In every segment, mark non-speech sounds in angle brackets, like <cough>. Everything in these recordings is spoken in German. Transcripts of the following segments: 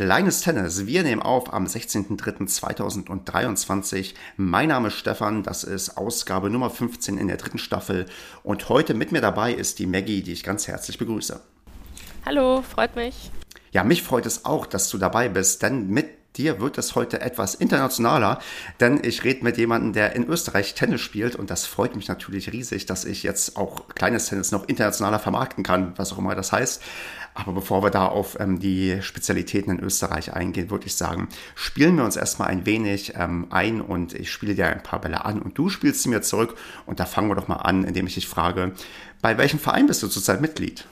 Kleines Tennis. Wir nehmen auf am 16.03.2023. Mein Name ist Stefan, das ist Ausgabe Nummer 15 in der dritten Staffel und heute mit mir dabei ist die Maggie, die ich ganz herzlich begrüße. Hallo, freut mich. Ja, mich freut es auch, dass du dabei bist, denn mit dir wird es heute etwas internationaler, denn ich rede mit jemandem, der in Österreich Tennis spielt und das freut mich natürlich riesig, dass ich jetzt auch kleines Tennis noch internationaler vermarkten kann, was auch immer das heißt. Aber bevor wir da auf ähm, die Spezialitäten in Österreich eingehen, würde ich sagen, spielen wir uns erstmal ein wenig ähm, ein und ich spiele dir ein paar Bälle an und du spielst sie mir zurück. Und da fangen wir doch mal an, indem ich dich frage, bei welchem Verein bist du zurzeit Mitglied?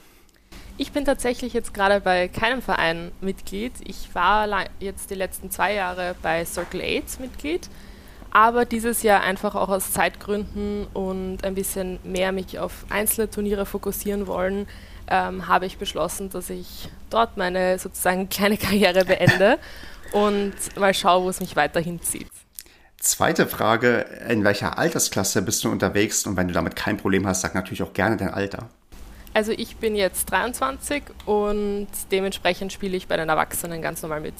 Ich bin tatsächlich jetzt gerade bei keinem Verein Mitglied. Ich war jetzt die letzten zwei Jahre bei Circle 8 Mitglied, aber dieses Jahr einfach auch aus Zeitgründen und ein bisschen mehr mich auf einzelne Turniere fokussieren wollen, ähm, habe ich beschlossen, dass ich dort meine sozusagen <laughs> kleine Karriere beende und mal schaue, wo es mich weiterhin zieht. Zweite Frage, in welcher Altersklasse bist du unterwegs? Und wenn du damit kein Problem hast, sag natürlich auch gerne dein Alter. Also ich bin jetzt 23 und dementsprechend spiele ich bei den Erwachsenen ganz normal mit.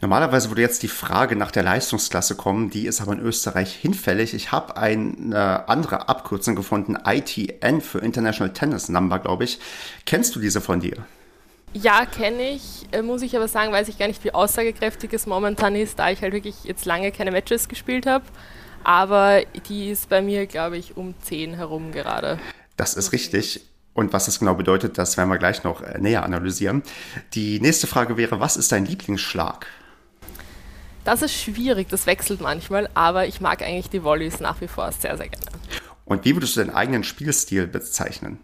Normalerweise würde jetzt die Frage nach der Leistungsklasse kommen, die ist aber in Österreich hinfällig. Ich habe eine andere Abkürzung gefunden, ITN für International Tennis Number, glaube ich. Kennst du diese von dir? Ja, kenne ich. Äh, muss ich aber sagen, weiß ich gar nicht, wie aussagekräftig es momentan ist, da ich halt wirklich jetzt lange keine Matches gespielt habe. Aber die ist bei mir, glaube ich, um 10 herum gerade. Das ist richtig. Und was das genau bedeutet, das werden wir gleich noch äh, näher analysieren. Die nächste Frage wäre, was ist dein Lieblingsschlag? Das ist schwierig, das wechselt manchmal, aber ich mag eigentlich die Volleys nach wie vor sehr, sehr gerne. Und wie würdest du deinen eigenen Spielstil bezeichnen?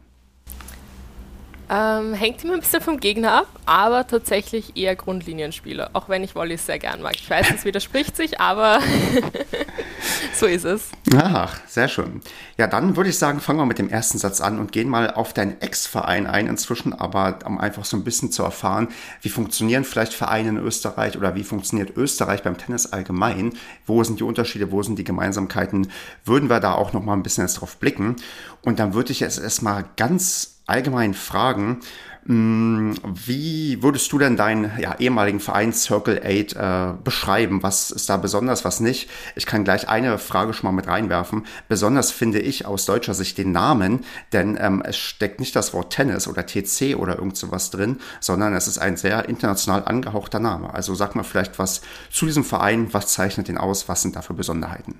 Ähm, hängt immer ein bisschen vom Gegner ab, aber tatsächlich eher Grundlinienspieler, auch wenn ich Volleys sehr gern mag. Ich weiß, es <laughs> widerspricht sich, aber <laughs> so ist es. Ach, sehr schön. Ja, dann würde ich sagen, fangen wir mit dem ersten Satz an und gehen mal auf deinen Ex-Verein ein inzwischen, aber um einfach so ein bisschen zu erfahren, wie funktionieren vielleicht Vereine in Österreich oder wie funktioniert Österreich beim Tennis allgemein? Wo sind die Unterschiede, wo sind die Gemeinsamkeiten? Würden wir da auch noch mal ein bisschen jetzt drauf blicken? Und dann würde ich jetzt erstmal ganz allgemeinen Fragen. Mm, wie würdest du denn deinen ja, ehemaligen Verein Circle 8 äh, beschreiben? Was ist da besonders, was nicht? Ich kann gleich eine Frage schon mal mit reinwerfen. Besonders finde ich aus deutscher Sicht den Namen, denn ähm, es steckt nicht das Wort Tennis oder TC oder irgend sowas drin, sondern es ist ein sehr international angehauchter Name. Also sag mal vielleicht was zu diesem Verein, was zeichnet den aus, was sind da für Besonderheiten?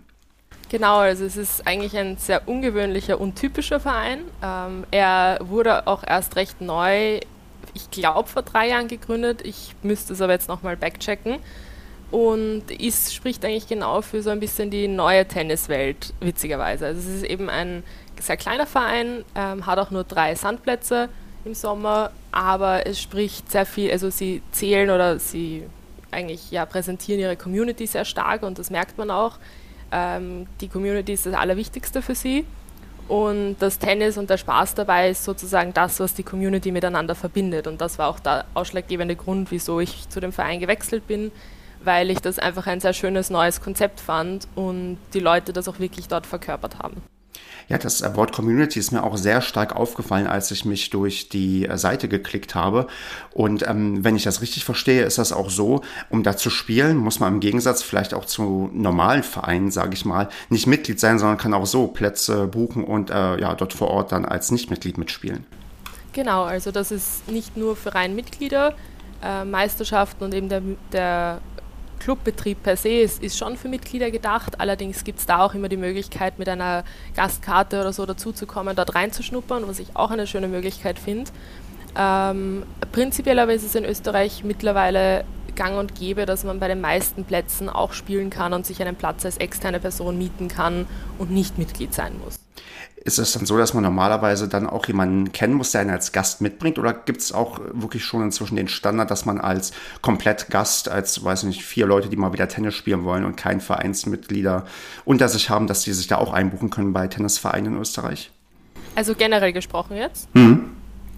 Genau, also es ist eigentlich ein sehr ungewöhnlicher, untypischer Verein. Ähm, er wurde auch erst recht neu, ich glaube vor drei Jahren gegründet. Ich müsste es aber jetzt nochmal backchecken. Und ist, spricht eigentlich genau für so ein bisschen die neue Tenniswelt, witzigerweise. Also es ist eben ein sehr kleiner Verein, ähm, hat auch nur drei Sandplätze im Sommer, aber es spricht sehr viel, also sie zählen oder sie eigentlich ja präsentieren ihre Community sehr stark und das merkt man auch ähm, die Community ist das Allerwichtigste für sie. Und das Tennis und der Spaß dabei ist sozusagen das, was die Community miteinander verbindet. Und das war auch der ausschlaggebende Grund, wieso ich zu dem Verein gewechselt bin, weil ich das einfach ein sehr schönes neues Konzept fand und die Leute das auch wirklich dort verkörpert haben. Ja, das Wort Community ist mir auch sehr stark aufgefallen, als ich mich durch die äh, Seite geklickt habe. Und ähm, wenn ich das richtig verstehe, ist das auch so, um da zu spielen, muss man im Gegensatz vielleicht auch zu normalen Vereinen, sage ich mal, nicht Mitglied sein, sondern kann auch so Plätze buchen und äh, ja, dort vor Ort dann als Nichtmitglied mitspielen. Genau, also das ist nicht nur für rein Mitglieder, äh, Meisterschaften und eben der, der Clubbetrieb per se ist, ist schon für Mitglieder gedacht. Allerdings gibt es da auch immer die Möglichkeit, mit einer Gastkarte oder so dazuzukommen, dort reinzuschnuppern, was ich auch eine schöne Möglichkeit finde. Ähm, prinzipiell aber ist es in Österreich mittlerweile gang und gäbe, dass man bei den meisten Plätzen auch spielen kann und sich einen Platz als externe Person mieten kann und nicht Mitglied sein muss. Ist es dann so, dass man normalerweise dann auch jemanden kennen muss, der einen als Gast mitbringt? Oder gibt es auch wirklich schon inzwischen den Standard, dass man als komplett Gast, als, weiß nicht, vier Leute, die mal wieder Tennis spielen wollen und kein Vereinsmitglieder unter sich haben, dass die sich da auch einbuchen können bei Tennisvereinen in Österreich? Also generell gesprochen jetzt? Mhm.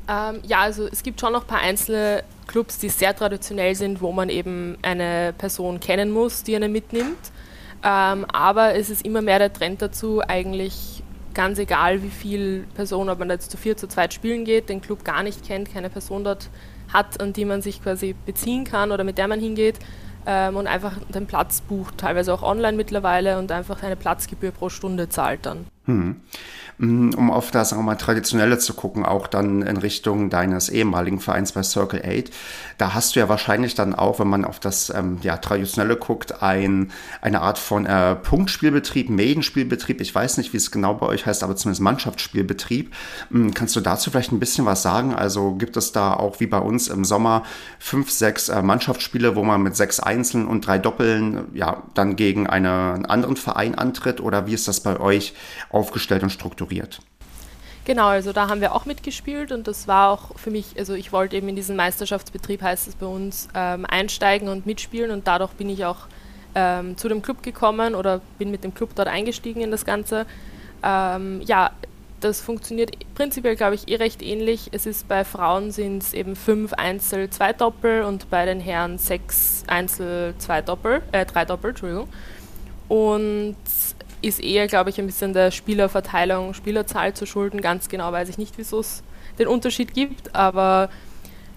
Ähm, ja, also es gibt schon noch ein paar einzelne Clubs, die sehr traditionell sind, wo man eben eine Person kennen muss, die eine mitnimmt. Ähm, aber es ist immer mehr der Trend dazu, eigentlich ganz egal, wie viele Personen, ob man jetzt zu vier, zu zweit spielen geht, den Club gar nicht kennt, keine Person dort hat, an die man sich quasi beziehen kann oder mit der man hingeht ähm, und einfach den Platz bucht, teilweise auch online mittlerweile und einfach eine Platzgebühr pro Stunde zahlt dann. Hm. Mm, um auf das wir mal, Traditionelle zu gucken, auch dann in Richtung deines ehemaligen Vereins bei Circle 8. Da hast du ja wahrscheinlich dann auch, wenn man auf das ähm, ja, Traditionelle guckt, ein, eine Art von äh, Punktspielbetrieb, Medienspielbetrieb. Ich weiß nicht, wie es genau bei euch heißt, aber zumindest Mannschaftsspielbetrieb. Ähm, kannst du dazu vielleicht ein bisschen was sagen? Also gibt es da auch wie bei uns im Sommer fünf, sechs äh, Mannschaftsspiele, wo man mit sechs Einzeln und drei Doppeln ja dann gegen eine, einen anderen Verein antritt? Oder wie ist das bei euch aufgestellt und strukturiert? Genau, also da haben wir auch mitgespielt und das war auch für mich, also ich wollte eben in diesen Meisterschaftsbetrieb, heißt es bei uns, ähm, einsteigen und mitspielen und dadurch bin ich auch ähm, zu dem Club gekommen oder bin mit dem Club dort eingestiegen in das Ganze. Ähm, ja, das funktioniert prinzipiell, glaube ich, eh recht ähnlich. Es ist bei Frauen sind es eben fünf Einzel, zwei Doppel und bei den Herren sechs Einzel, zwei Doppel, äh, drei Doppel, Entschuldigung. Und ist eher, glaube ich, ein bisschen der Spielerverteilung, Spielerzahl zu schulden. Ganz genau weiß ich nicht, wieso es den Unterschied gibt, aber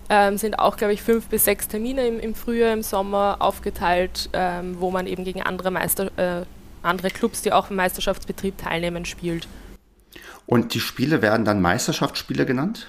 ähm, sind auch, glaube ich, fünf bis sechs Termine im, im Frühjahr, im Sommer aufgeteilt, ähm, wo man eben gegen andere, Meister, äh, andere Clubs, die auch im Meisterschaftsbetrieb teilnehmen, spielt. Und die Spiele werden dann Meisterschaftsspiele genannt?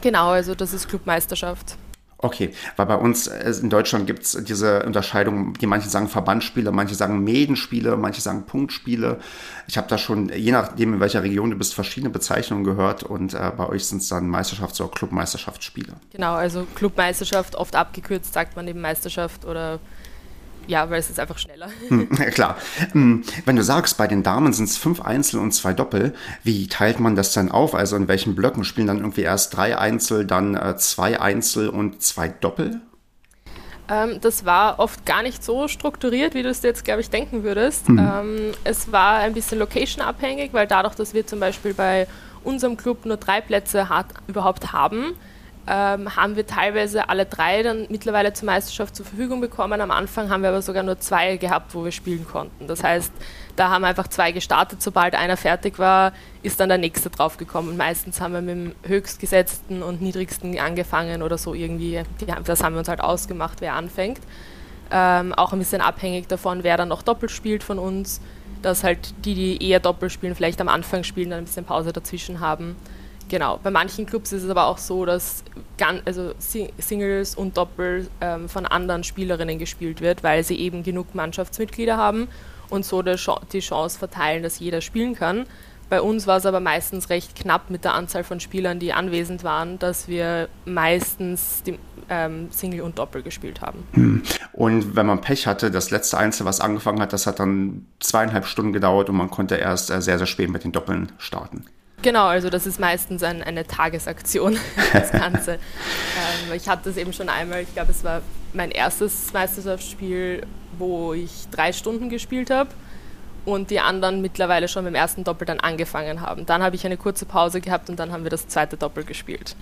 Genau, also das ist Clubmeisterschaft. Okay, weil bei uns äh, in Deutschland gibt es diese Unterscheidung, die manche sagen Verbandsspiele, manche sagen Medenspiele, manche sagen Punktspiele. Ich habe da schon, je nachdem in welcher Region du bist, verschiedene Bezeichnungen gehört und äh, bei euch sind es dann Meisterschafts- oder Clubmeisterschaftsspiele. Genau, also Clubmeisterschaft, oft abgekürzt sagt man eben Meisterschaft oder ja, weil es ist einfach schneller. Hm, klar. Hm, wenn du sagst, bei den Damen sind es fünf Einzel und zwei Doppel, wie teilt man das dann auf? Also in welchen Blöcken spielen dann irgendwie erst drei Einzel, dann äh, zwei Einzel und zwei Doppel? Ähm, das war oft gar nicht so strukturiert, wie du es jetzt, glaube ich, denken würdest. Mhm. Ähm, es war ein bisschen location-abhängig, weil dadurch, dass wir zum Beispiel bei unserem Club nur drei Plätze hat, überhaupt haben, ähm, haben wir teilweise alle drei dann mittlerweile zur Meisterschaft zur Verfügung bekommen. Am Anfang haben wir aber sogar nur zwei gehabt, wo wir spielen konnten. Das heißt, da haben einfach zwei gestartet. Sobald einer fertig war, ist dann der nächste draufgekommen. Meistens haben wir mit dem höchstgesetzten und niedrigsten angefangen oder so irgendwie. das haben wir uns halt ausgemacht, wer anfängt. Ähm, auch ein bisschen abhängig davon, wer dann noch doppelt spielt von uns. Dass halt die, die eher doppelt spielen, vielleicht am Anfang spielen, dann ein bisschen Pause dazwischen haben. Genau, bei manchen Clubs ist es aber auch so, dass also Singles und Doppel ähm, von anderen Spielerinnen gespielt wird, weil sie eben genug Mannschaftsmitglieder haben und so die Chance verteilen, dass jeder spielen kann. Bei uns war es aber meistens recht knapp mit der Anzahl von Spielern, die anwesend waren, dass wir meistens die, ähm, Single und Doppel gespielt haben. Hm. Und wenn man Pech hatte, das letzte Einzel, was angefangen hat, das hat dann zweieinhalb Stunden gedauert und man konnte erst äh, sehr, sehr spät mit den Doppeln starten. Genau, also das ist meistens ein, eine Tagesaktion, <laughs> das Ganze. ähm, ich hatte das eben schon einmal, ich glaube, es war mein erstes Meisterschaftsspiel, wo ich drei Stunden gespielt habe und die anderen mittlerweile schon dem ersten Doppel dann angefangen haben. Dann habe ich eine kurze Pause gehabt und dann haben wir das zweite Doppel gespielt.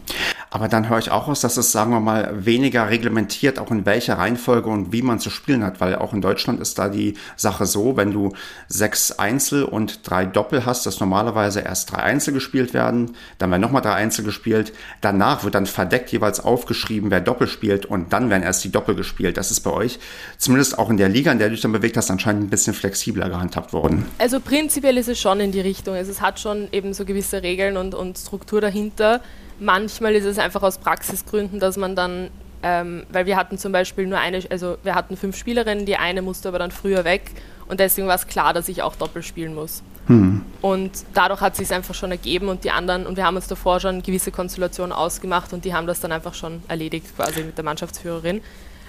Aber dann höre ich auch aus, dass es, sagen wir mal, weniger reglementiert, auch in welcher Reihenfolge und wie man zu spielen hat, weil auch in Deutschland ist da die Sache so, wenn du sechs Einzel und drei Doppel hast, dass normalerweise erst drei Einzel gespielt werden, dann werden nochmal drei Einzel gespielt, danach wird dann verdeckt jeweils aufgeschrieben, wer Doppel spielt und dann werden erst die Doppel gespielt. Das ist bei euch, zumindest auch in der Liga, in der du dich dann bewegt hast, anscheinend ein bisschen flexibler gehandhabt worden? Also prinzipiell ist es schon in die Richtung. Also es hat schon eben so gewisse Regeln und, und Struktur dahinter. Manchmal ist es einfach aus Praxisgründen, dass man dann, ähm, weil wir hatten zum Beispiel nur eine, also wir hatten fünf Spielerinnen, die eine musste aber dann früher weg und deswegen war es klar, dass ich auch doppelt spielen muss. Hm. Und dadurch hat es sich einfach schon ergeben und die anderen, und wir haben uns davor schon gewisse Konstellationen ausgemacht und die haben das dann einfach schon erledigt quasi mit der Mannschaftsführerin.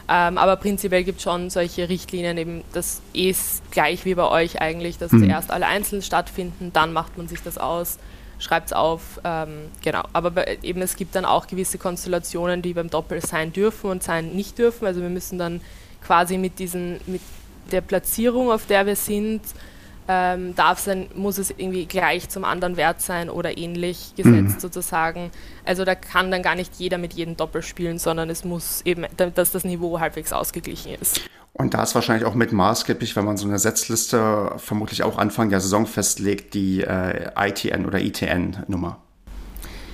Ähm, aber prinzipiell gibt es schon solche Richtlinien, eben das ist gleich wie bei euch eigentlich, dass mhm. zuerst alle einzeln stattfinden, dann macht man sich das aus, schreibt es auf, ähm, genau. Aber bei, eben es gibt dann auch gewisse Konstellationen, die beim Doppel sein dürfen und sein nicht dürfen. Also wir müssen dann quasi mit diesen, mit der Platzierung, auf der wir sind, ähm, darf sein, muss es irgendwie gleich zum anderen Wert sein oder ähnlich gesetzt mhm. sozusagen. Also da kann dann gar nicht jeder mit jedem Doppel spielen, sondern es muss eben, dass das Niveau halbwegs ausgeglichen ist. Und da ist wahrscheinlich auch mit maßgeblich, wenn man so eine Setzliste vermutlich auch Anfang der Saison festlegt, die äh, ITN oder ITN-Nummer.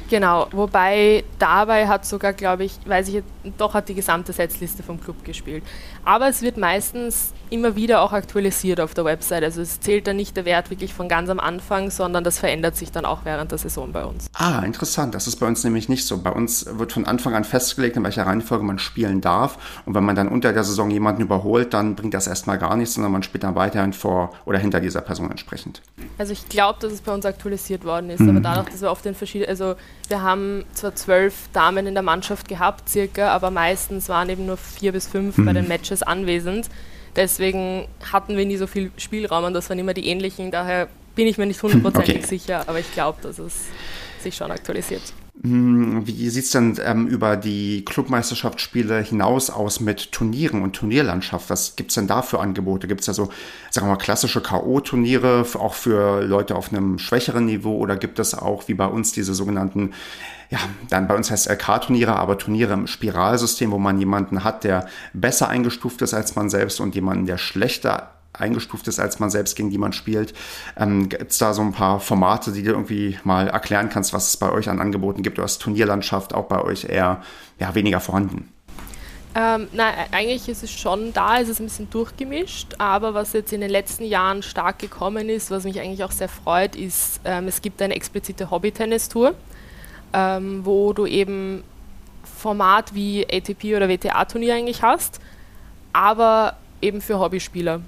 Genau, wobei dabei hat sogar, glaube ich, weiß ich doch hat die gesamte Setzliste vom Club gespielt. Aber es wird meistens immer wieder auch aktualisiert auf der Website. Also es zählt dann nicht der Wert wirklich von ganz am Anfang, sondern das verändert sich dann auch während der Saison bei uns. Ah, interessant. Das ist bei uns nämlich nicht so. Bei uns wird von Anfang an festgelegt, in welcher Reihenfolge man spielen darf. Und wenn man dann unter der Saison jemanden überholt, dann bringt das erstmal gar nichts, sondern man spielt dann weiterhin vor oder hinter dieser Person entsprechend. Also ich glaube, dass es bei uns aktualisiert worden ist, mhm. aber dadurch, dass wir oft den verschiedenen, also wir haben zwar zwölf Damen in der Mannschaft gehabt, circa, aber meistens waren eben nur vier bis fünf mhm. bei den Matches anwesend. Deswegen hatten wir nie so viel Spielraum und das waren immer die ähnlichen. Daher bin ich mir nicht hundertprozentig okay. sicher, aber ich glaube, dass es sich schon aktualisiert. Hm, wie sieht es denn ähm, über die Clubmeisterschaftsspiele hinaus aus mit Turnieren und Turnierlandschaft? Was gibt es denn da für Angebote? Gibt es da so, sagen wir mal, klassische K.O.-Turniere, auch für Leute auf einem schwächeren Niveau? Oder gibt es auch, wie bei uns, diese sogenannten ja, dann bei uns heißt LK-Turniere, aber Turniere im Spiralsystem, wo man jemanden hat, der besser eingestuft ist als man selbst und jemanden, der schlechter eingestuft ist, als man selbst gegen die man spielt. Ähm, gibt es da so ein paar Formate, die du irgendwie mal erklären kannst, was es bei euch an Angeboten gibt? Oder ist Turnierlandschaft auch bei euch eher ja, weniger vorhanden? Ähm, nein, eigentlich ist es schon da, es ist ein bisschen durchgemischt, aber was jetzt in den letzten Jahren stark gekommen ist, was mich eigentlich auch sehr freut, ist, ähm, es gibt eine explizite Hobby-Tennis-Tour ähm, wo du eben Format wie ATP oder WTA-Turnier eigentlich hast, aber eben für Hobbyspieler.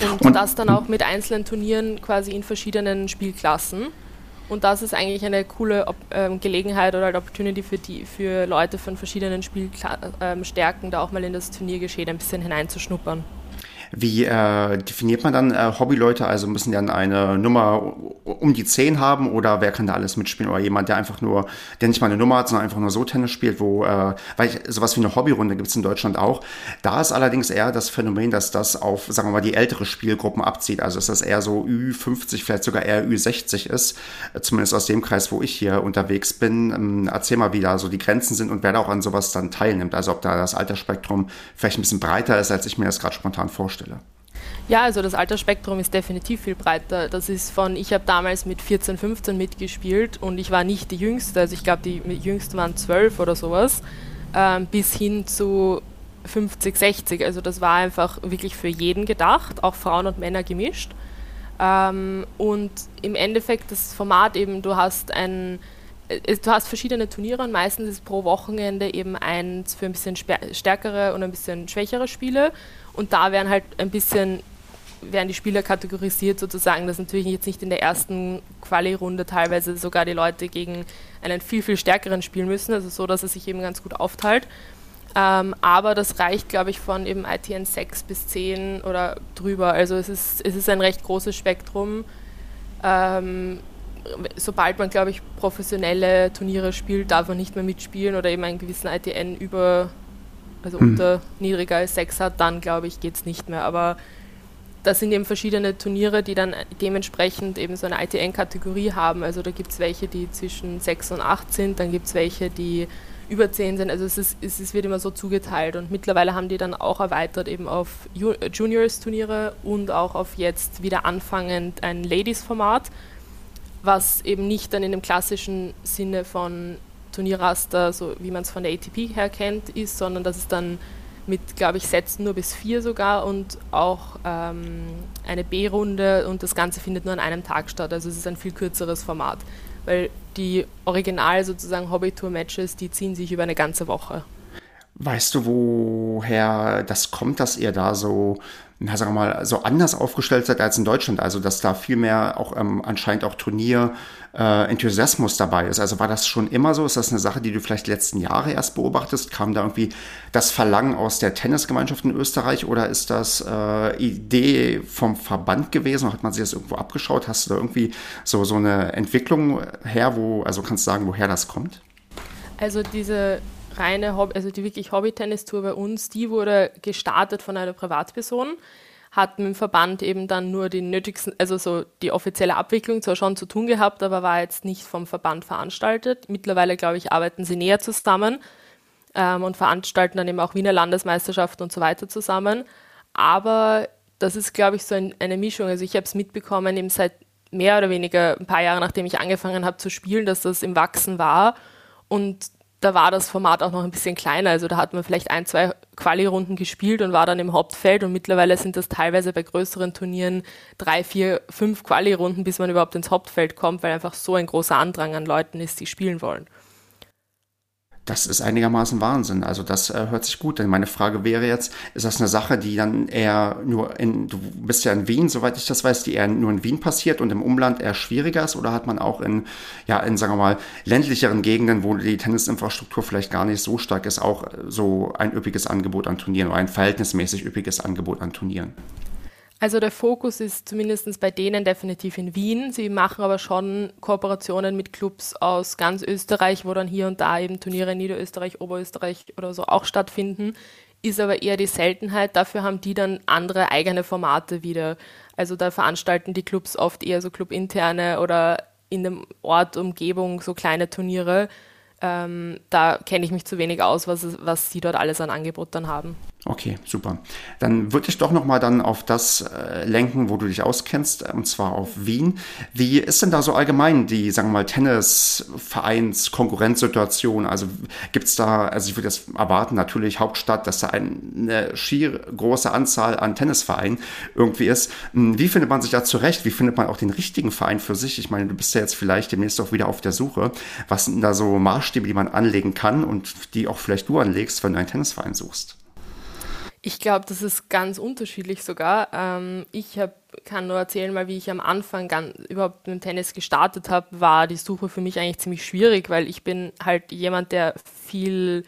Und, und das dann auch mit einzelnen Turnieren quasi in verschiedenen Spielklassen. Und das ist eigentlich eine coole ähm, Gelegenheit oder Opportunity für, die, für Leute von verschiedenen Spielstärken, ähm, da auch mal in das Turniergeschehen ein bisschen hineinzuschnuppern. Wie äh, definiert man dann äh, Hobbyleute? Also müssen die dann eine Nummer um die 10 haben oder wer kann da alles mitspielen? Oder jemand, der einfach nur, der nicht mal eine Nummer hat, sondern einfach nur so Tennis spielt, wo, äh, weil ich, sowas wie eine Hobbyrunde gibt es in Deutschland auch. Da ist allerdings eher das Phänomen, dass das auf, sagen wir mal, die ältere Spielgruppen abzieht. Also dass das eher so Ü50, vielleicht sogar eher Ü60 ist. Zumindest aus dem Kreis, wo ich hier unterwegs bin. Ähm, erzähl mal, wie da so die Grenzen sind und wer da auch an sowas dann teilnimmt. Also ob da das Altersspektrum vielleicht ein bisschen breiter ist, als ich mir das gerade spontan vorstelle. Darsteller? Ja, also das Altersspektrum ist definitiv viel breiter. Das ist von, ich habe damals mit 14, 15 mitgespielt und ich war nicht die Jüngste, also ich glaube, die Jüngsten waren 12 oder sowas, ähm, bis hin zu 50, 60. Also das war einfach wirklich für jeden gedacht, auch Frauen und Männer gemischt. Ähm, und im Endeffekt das Format eben, du hast ein äh, du hast verschiedene Turniere und meistens ist pro Wochenende eben eins für ein bisschen stärkere und ein bisschen schwächere Spiele. Und da werden halt ein bisschen, werden die Spieler kategorisiert sozusagen, dass natürlich jetzt nicht in der ersten Quali-Runde teilweise sogar die Leute gegen einen viel, viel stärkeren spielen müssen, also so, dass es sich eben ganz gut aufteilt. Ähm, aber das reicht, glaube ich, von eben ITN 6 bis 10 oder drüber. Also es ist, es ist ein recht großes Spektrum. Ähm, sobald man, glaube ich, professionelle Turniere spielt, darf man nicht mehr mitspielen oder eben einen gewissen ITN über, also hm. unter niedriger als 6 hat, dann glaube ich, geht es nicht mehr. Aber das sind eben verschiedene Turniere, die dann dementsprechend eben so eine ITN-Kategorie haben. Also da gibt es welche, die zwischen 6 und 8 sind, dann gibt es welche, die über 10 sind. Also es, ist, es wird immer so zugeteilt und mittlerweile haben die dann auch erweitert eben auf Juniors-Turniere und auch auf jetzt wieder anfangend ein Ladies-Format was eben nicht dann in dem klassischen Sinne von Turnierraster, so wie man es von der ATP her kennt, ist, sondern dass es dann mit, glaube ich, Sätzen nur bis vier sogar und auch ähm, eine B-Runde und das Ganze findet nur an einem Tag statt. Also es ist ein viel kürzeres Format, weil die Original sozusagen Hobby-Tour-Matches, die ziehen sich über eine ganze Woche. Weißt du, woher das kommt, dass ihr da so, na, sagen mal, so anders aufgestellt seid als in Deutschland? Also, dass da viel mehr auch ähm, anscheinend auch Turnier-Enthusiasmus äh, dabei ist. Also, war das schon immer so? Ist das eine Sache, die du vielleicht die letzten Jahre erst beobachtest? Kam da irgendwie das Verlangen aus der Tennisgemeinschaft in Österreich oder ist das äh, Idee vom Verband gewesen? Hat man sich das irgendwo abgeschaut? Hast du da irgendwie so, so eine Entwicklung her, wo, also kannst du sagen, woher das kommt? Also, diese reine Hobby, also die wirklich Hobby-Tennis-Tour bei uns, die wurde gestartet von einer Privatperson, hat mit dem Verband eben dann nur die nötigsten, also so die offizielle Abwicklung zwar schon zu tun gehabt, aber war jetzt nicht vom Verband veranstaltet. Mittlerweile, glaube ich, arbeiten sie näher zusammen ähm, und veranstalten dann eben auch Wiener Landesmeisterschaften und so weiter zusammen. Aber das ist, glaube ich, so ein, eine Mischung. Also ich habe es mitbekommen, eben seit mehr oder weniger ein paar Jahre, nachdem ich angefangen habe zu spielen, dass das im Wachsen war. Und da war das Format auch noch ein bisschen kleiner. Also da hat man vielleicht ein, zwei Quali-Runden gespielt und war dann im Hauptfeld und mittlerweile sind das teilweise bei größeren Turnieren drei, vier, fünf Quali-Runden, bis man überhaupt ins Hauptfeld kommt, weil einfach so ein großer Andrang an Leuten ist, die spielen wollen das ist einigermaßen Wahnsinn. Also das äh, hört sich gut. Denn meine Frage wäre jetzt, ist das eine Sache, die dann eher nur in, du bist ja in Wien, soweit ich das weiß, die eher nur in Wien passiert und im Umland eher schwieriger ist? Oder hat man auch in, ja, in, sagen wir mal, ländlicheren Gegenden, wo die Tennisinfrastruktur vielleicht gar nicht so stark ist, auch so ein üppiges Angebot an Turnieren oder ein verhältnismäßig üppiges Angebot an Turnieren? Also der Fokus ist zumindest bei denen definitiv in Wien. Sie machen aber schon Kooperationen mit Clubs aus ganz Österreich, wo dann hier und da eben Turniere in Niederösterreich, Oberösterreich oder so auch stattfinden. Ist aber eher die Seltenheit. Dafür haben die dann andere eigene Formate wieder. Also da veranstalten die Clubs oft eher so clubinterne oder in dem Ort, Umgebung so kleine Turniere. Ähm, da kenne ich mich zu wenig aus, was, was sie dort alles an Angebot dann haben. Okay, super. Dann würde ich doch noch mal dann auf das äh, lenken, wo du dich auskennst, und zwar auf Wien. Wie ist denn da so allgemein die, sagen wir mal, Tennis-Vereins-Konkurrenzsituation? Also gibt es da, also ich würde jetzt erwarten, natürlich Hauptstadt, dass da eine schier große Anzahl an Tennisvereinen irgendwie ist. Hm, wie findet man sich da zurecht? Wie findet man auch den richtigen Verein für sich? Ich meine, du bist ja jetzt vielleicht demnächst auch wieder auf der Suche. Was sind da so Maßstäbe, die man anlegen kann und die auch vielleicht du anlegst, wenn du einen Tennisverein suchst? Ich glaube, das ist ganz unterschiedlich sogar. Ähm, ich hab, kann nur erzählen, mal wie ich am Anfang ganz, überhaupt mit dem Tennis gestartet habe, war die Suche für mich eigentlich ziemlich schwierig, weil ich bin halt jemand, der viel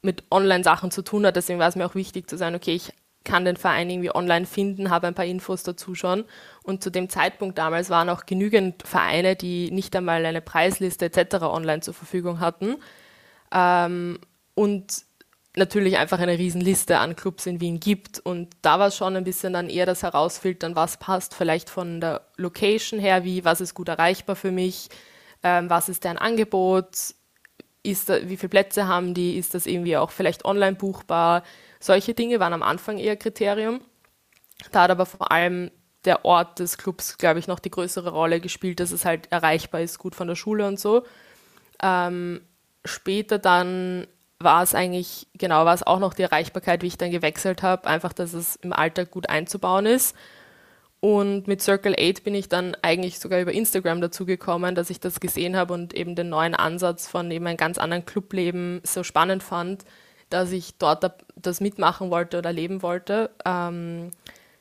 mit Online-Sachen zu tun hat. Deswegen war es mir auch wichtig zu sagen, okay, ich kann den Verein irgendwie online finden, habe ein paar Infos dazu schon. Und zu dem Zeitpunkt damals waren auch genügend Vereine, die nicht einmal eine Preisliste etc. online zur Verfügung hatten. Ähm, und natürlich einfach eine Riesenliste an Clubs in Wien gibt. Und da war es schon ein bisschen dann eher das Herausfiltern, was passt vielleicht von der Location her, wie, was ist gut erreichbar für mich, ähm, was ist deren Angebot, ist da, wie viele Plätze haben die, ist das irgendwie auch vielleicht online buchbar. Solche Dinge waren am Anfang eher Kriterium. Da hat aber vor allem der Ort des Clubs, glaube ich, noch die größere Rolle gespielt, dass es halt erreichbar ist, gut von der Schule und so. Ähm, später dann war es eigentlich, genau, war es auch noch die Erreichbarkeit, wie ich dann gewechselt habe, einfach, dass es im Alltag gut einzubauen ist. Und mit Circle 8 bin ich dann eigentlich sogar über Instagram dazu gekommen, dass ich das gesehen habe und eben den neuen Ansatz von eben einem ganz anderen Clubleben so spannend fand, dass ich dort das mitmachen wollte oder leben wollte. Ähm,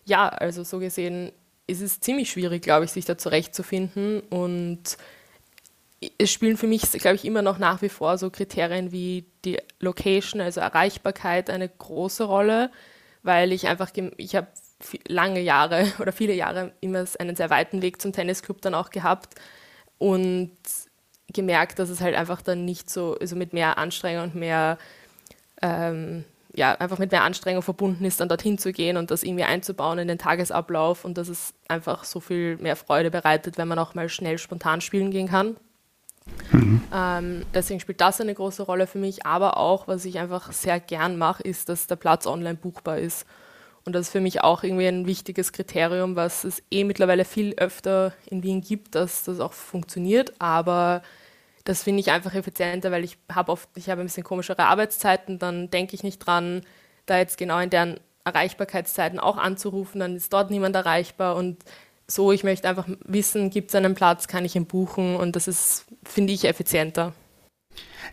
ja, also so gesehen ist es ziemlich schwierig, glaube ich, sich da zurechtzufinden und es spielen für mich, glaube ich, immer noch nach wie vor so Kriterien wie die Location, also Erreichbarkeit, eine große Rolle, weil ich einfach, ich habe lange Jahre <laughs> oder viele Jahre immer einen sehr weiten Weg zum Tennisclub dann auch gehabt und gemerkt, dass es halt einfach dann nicht so, also mit mehr Anstrengung und mehr, ähm, ja, einfach mit mehr Anstrengung verbunden ist, dann dorthin zu gehen und das irgendwie einzubauen in den Tagesablauf und dass es einfach so viel mehr Freude bereitet, wenn man auch mal schnell spontan spielen gehen kann. Mhm. Ähm, deswegen spielt das eine große Rolle für mich, aber auch, was ich einfach sehr gern mache, ist, dass der Platz online buchbar ist. Und das ist für mich auch irgendwie ein wichtiges Kriterium, was es eh mittlerweile viel öfter in Wien gibt, dass das auch funktioniert. Aber das finde ich einfach effizienter, weil ich habe oft, ich habe ein bisschen komischere Arbeitszeiten, dann denke ich nicht dran, da jetzt genau in deren Erreichbarkeitszeiten auch anzurufen, dann ist dort niemand erreichbar und so, ich möchte einfach wissen, gibt es einen Platz, kann ich ihn buchen und das ist, finde ich, effizienter.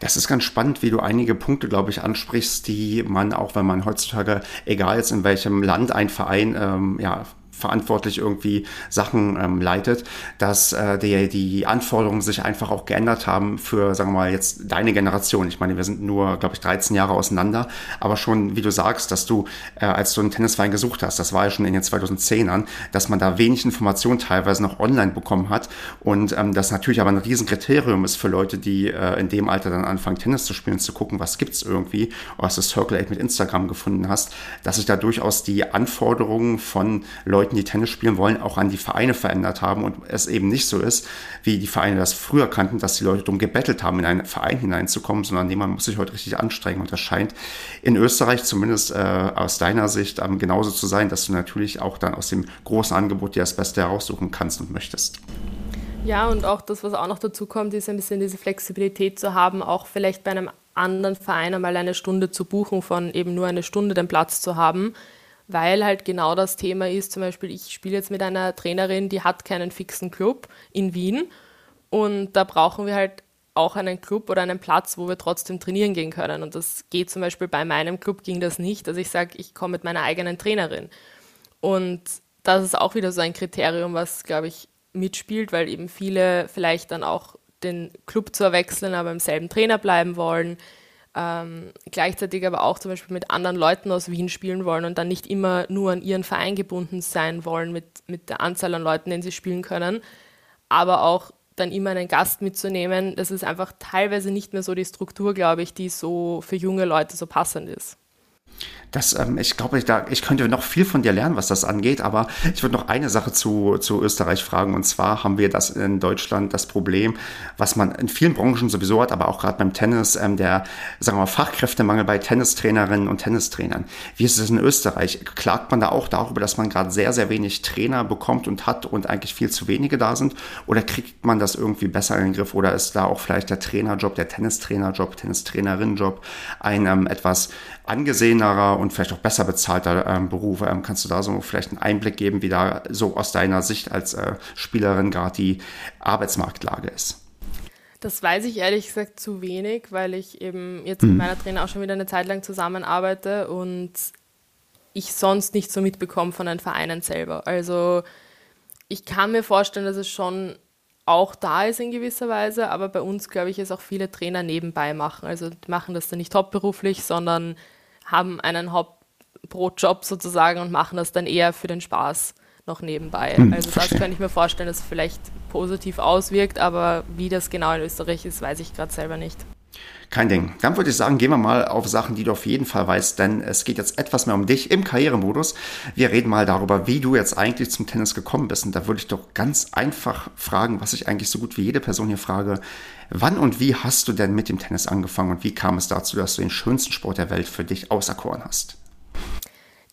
Das ist ganz spannend, wie du einige Punkte, glaube ich, ansprichst, die man auch, wenn man heutzutage, egal jetzt in welchem Land ein Verein ähm, ja, verantwortlich irgendwie Sachen ähm, leitet, dass äh, die, die Anforderungen sich einfach auch geändert haben für, sagen wir mal, jetzt deine Generation. Ich meine, wir sind nur, glaube ich, 13 Jahre auseinander, aber schon, wie du sagst, dass du, äh, als du einen Tennisverein gesucht hast, das war ja schon in den 2010ern, dass man da wenig Informationen teilweise noch online bekommen hat und ähm, das natürlich aber ein Riesenkriterium ist für Leute, die äh, in dem Alter dann anfangen, Tennis zu spielen, zu gucken, was gibt's irgendwie, oder hast du Circle 8 mit Instagram gefunden hast, dass sich da durchaus die Anforderungen von Leuten Leuten, die Tennis spielen wollen, auch an die Vereine verändert haben und es eben nicht so ist, wie die Vereine das früher kannten, dass die Leute darum gebettelt haben, in einen Verein hineinzukommen, sondern man muss sich heute richtig anstrengen und das scheint in Österreich zumindest äh, aus deiner Sicht ähm, genauso zu sein, dass du natürlich auch dann aus dem großen Angebot dir das Beste heraussuchen kannst und möchtest. Ja, und auch das, was auch noch dazu kommt, ist ein bisschen diese Flexibilität zu haben, auch vielleicht bei einem anderen Verein einmal eine Stunde zu buchen, von eben nur eine Stunde den Platz zu haben weil halt genau das Thema ist, zum Beispiel ich spiele jetzt mit einer Trainerin, die hat keinen fixen Club in Wien und da brauchen wir halt auch einen Club oder einen Platz, wo wir trotzdem trainieren gehen können. Und das geht zum Beispiel bei meinem Club ging das nicht. Also ich sage, ich komme mit meiner eigenen Trainerin. Und das ist auch wieder so ein Kriterium, was, glaube ich, mitspielt, weil eben viele vielleicht dann auch den Club zu wechseln, aber im selben Trainer bleiben wollen ähm, gleichzeitig aber auch zum Beispiel mit anderen Leuten aus Wien spielen wollen und dann nicht immer nur an ihren Verein gebunden sein wollen mit, mit der Anzahl an Leuten, den sie spielen können, aber auch dann immer einen Gast mitzunehmen, das ist einfach teilweise nicht mehr so die Struktur, glaube ich, die so für junge Leute so passend ist. Das, ähm, ich glaube, ich, ich könnte noch viel von dir lernen, was das angeht, aber ich würde noch eine Sache zu, zu Österreich fragen. Und zwar haben wir das in Deutschland das Problem, was man in vielen Branchen sowieso hat, aber auch gerade beim Tennis, ähm, der, sagen wir mal, Fachkräftemangel bei Tennistrainerinnen und Tennistrainern. Wie ist es in Österreich? Klagt man da auch darüber, dass man gerade sehr, sehr wenig Trainer bekommt und hat und eigentlich viel zu wenige da sind? Oder kriegt man das irgendwie besser in den Griff? Oder ist da auch vielleicht der Trainerjob, der Tennistrainerjob, Tennistrainerinnenjob ein ähm, etwas angesehenerer und vielleicht auch besser bezahlter ähm, Beruf. Ähm, kannst du da so vielleicht einen Einblick geben, wie da so aus deiner Sicht als äh, Spielerin gerade die Arbeitsmarktlage ist? Das weiß ich ehrlich gesagt zu wenig, weil ich eben jetzt mhm. mit meiner Trainer auch schon wieder eine Zeit lang zusammenarbeite und ich sonst nicht so mitbekomme von den Vereinen selber. Also ich kann mir vorstellen, dass es schon auch da ist in gewisser Weise, aber bei uns, glaube ich, ist auch viele Trainer nebenbei machen. Also die machen das dann nicht hauptberuflich, sondern haben einen Hauptbrotjob sozusagen und machen das dann eher für den Spaß noch nebenbei. Hm, also verstehe. das könnte ich mir vorstellen, dass es vielleicht positiv auswirkt, aber wie das genau in Österreich ist, weiß ich gerade selber nicht. Kein Ding. Dann würde ich sagen, gehen wir mal auf Sachen, die du auf jeden Fall weißt, denn es geht jetzt etwas mehr um dich im Karrieremodus. Wir reden mal darüber, wie du jetzt eigentlich zum Tennis gekommen bist. Und da würde ich doch ganz einfach fragen, was ich eigentlich so gut wie jede Person hier frage. Wann und wie hast du denn mit dem Tennis angefangen und wie kam es dazu, dass du den schönsten Sport der Welt für dich auserkoren hast?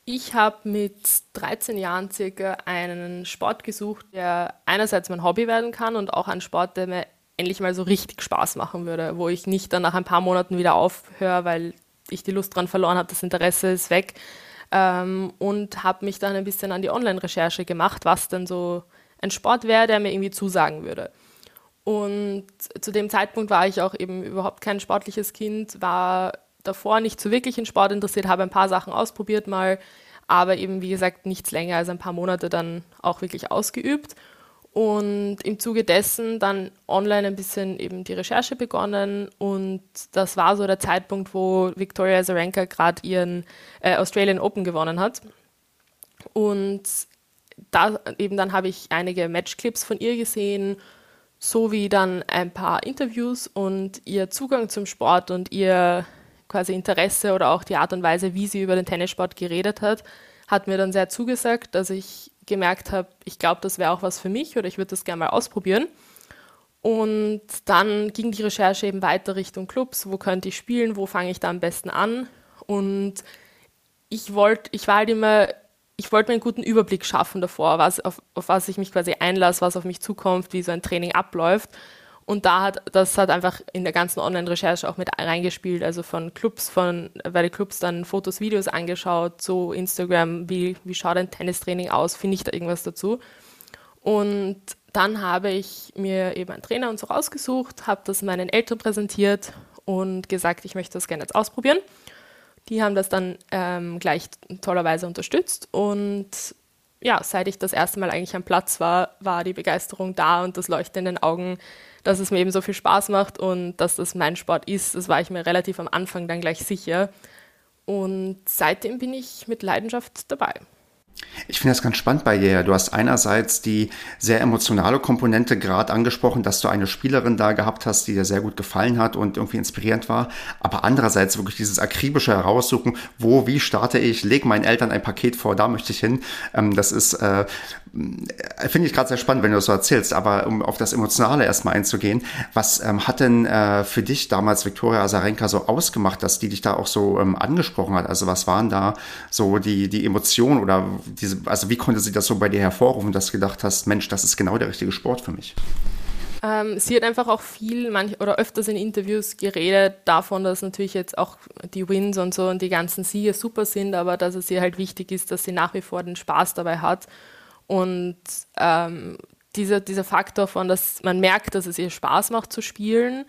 Ich habe mit 13 Jahren circa einen Sport gesucht, der einerseits mein Hobby werden kann und auch ein Sport, der mir endlich mal so richtig Spaß machen würde, wo ich nicht dann nach ein paar Monaten wieder aufhöre, weil ich die Lust dran verloren habe, das Interesse ist weg. Ähm, und habe mich dann ein bisschen an die Online-Recherche gemacht, was denn so ein Sport wäre, der mir irgendwie zusagen würde. Und zu dem Zeitpunkt war ich auch eben überhaupt kein sportliches Kind, war davor nicht so wirklich in Sport interessiert, habe ein paar Sachen ausprobiert mal, aber eben wie gesagt nichts länger als ein paar Monate dann auch wirklich ausgeübt und im Zuge dessen dann online ein bisschen eben die Recherche begonnen und das war so der Zeitpunkt, wo Victoria Azarenka gerade ihren äh, Australian Open gewonnen hat. Und da eben dann habe ich einige Matchclips von ihr gesehen, sowie dann ein paar Interviews und ihr Zugang zum Sport und ihr quasi Interesse oder auch die Art und Weise, wie sie über den Tennissport geredet hat, hat mir dann sehr zugesagt, dass ich gemerkt habe, ich glaube, das wäre auch was für mich oder ich würde das gerne mal ausprobieren. Und dann ging die Recherche eben weiter Richtung Clubs, wo könnte ich spielen, wo fange ich da am besten an. Und ich wollte, ich war halt immer, ich wollte mir einen guten Überblick schaffen davor, was, auf, auf was ich mich quasi einlasse, was auf mich zukommt, wie so ein Training abläuft. Und da hat, das hat einfach in der ganzen Online-Recherche auch mit reingespielt, also von Clubs, von, bei den Clubs dann Fotos, Videos angeschaut, so Instagram, wie, wie schaut ein Tennistraining aus, finde ich da irgendwas dazu. Und dann habe ich mir eben einen Trainer und so rausgesucht, habe das meinen Eltern präsentiert und gesagt, ich möchte das gerne jetzt ausprobieren. Die haben das dann ähm, gleich tollerweise unterstützt und ja, seit ich das erste Mal eigentlich am Platz war, war die Begeisterung da und das Leuchten in den Augen, dass es mir eben so viel Spaß macht und dass das mein Sport ist. Das war ich mir relativ am Anfang dann gleich sicher. Und seitdem bin ich mit Leidenschaft dabei. Ich finde das ganz spannend bei dir. Du hast einerseits die sehr emotionale Komponente gerade angesprochen, dass du eine Spielerin da gehabt hast, die dir sehr gut gefallen hat und irgendwie inspirierend war. Aber andererseits wirklich dieses akribische Heraussuchen, wo, wie starte ich, leg meinen Eltern ein Paket vor, da möchte ich hin. Ähm, das ist, äh, finde ich gerade sehr spannend, wenn du das so erzählst. Aber um auf das Emotionale erstmal einzugehen, was ähm, hat denn äh, für dich damals Viktoria Azarenka so ausgemacht, dass die dich da auch so ähm, angesprochen hat? Also was waren da so die, die Emotionen oder diese, also wie konnte sie das so bei dir hervorrufen, dass du gedacht hast, Mensch, das ist genau der richtige Sport für mich? Ähm, sie hat einfach auch viel manch, oder öfters in Interviews geredet davon, dass natürlich jetzt auch die Wins und so und die ganzen Siege super sind, aber dass es ihr halt wichtig ist, dass sie nach wie vor den Spaß dabei hat. Und ähm, dieser, dieser Faktor von, dass man merkt, dass es ihr Spaß macht zu spielen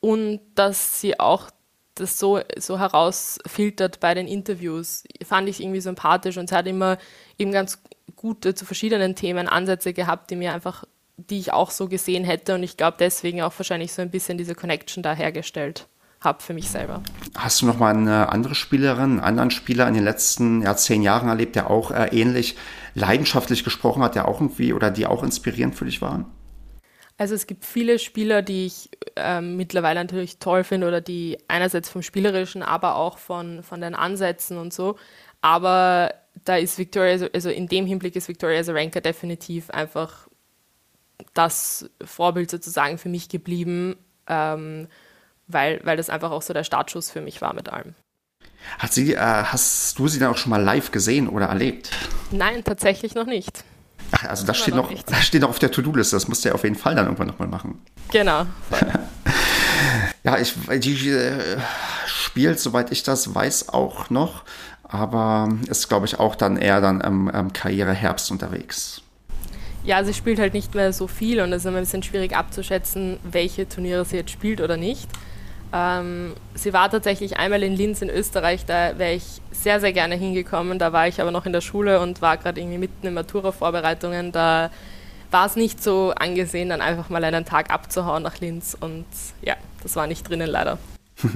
und dass sie auch das so, so herausfiltert bei den Interviews, fand ich irgendwie sympathisch und sie hat immer eben ganz gute zu verschiedenen Themen Ansätze gehabt, die mir einfach, die ich auch so gesehen hätte und ich glaube deswegen auch wahrscheinlich so ein bisschen diese Connection da hergestellt habe für mich selber. Hast du noch mal eine andere Spielerin, einen anderen Spieler in den letzten ja, zehn Jahren erlebt, der auch äh, ähnlich leidenschaftlich gesprochen hat, der auch irgendwie oder die auch inspirierend für dich waren? Also es gibt viele Spieler, die ich ähm, mittlerweile natürlich toll finde oder die einerseits vom Spielerischen, aber auch von, von den Ansätzen und so. Aber da ist Victoria, also in dem Hinblick ist Victoria Azarenka definitiv einfach das Vorbild sozusagen für mich geblieben, ähm, weil, weil das einfach auch so der Startschuss für mich war mit allem. Hat sie, äh, hast du sie dann auch schon mal live gesehen oder erlebt? Nein, tatsächlich noch nicht. Ach, also das steht noch, <laughs> das steht noch auf der To-Do-Liste. Das musst du ja auf jeden Fall dann irgendwann nochmal machen. Genau. <laughs> ja, ich, die äh, spielt, soweit ich das weiß, auch noch, aber ist, glaube ich, auch dann eher dann im, im Karriereherbst unterwegs. Ja, sie spielt halt nicht mehr so viel und es ist immer ein bisschen schwierig abzuschätzen, welche Turniere sie jetzt spielt oder nicht. Ähm, sie war tatsächlich einmal in Linz in Österreich, da wäre ich sehr, sehr gerne hingekommen. Da war ich aber noch in der Schule und war gerade irgendwie mitten in Matura-Vorbereitungen. Da war es nicht so angesehen, dann einfach mal einen Tag abzuhauen nach Linz und ja, das war nicht drinnen leider. <laughs>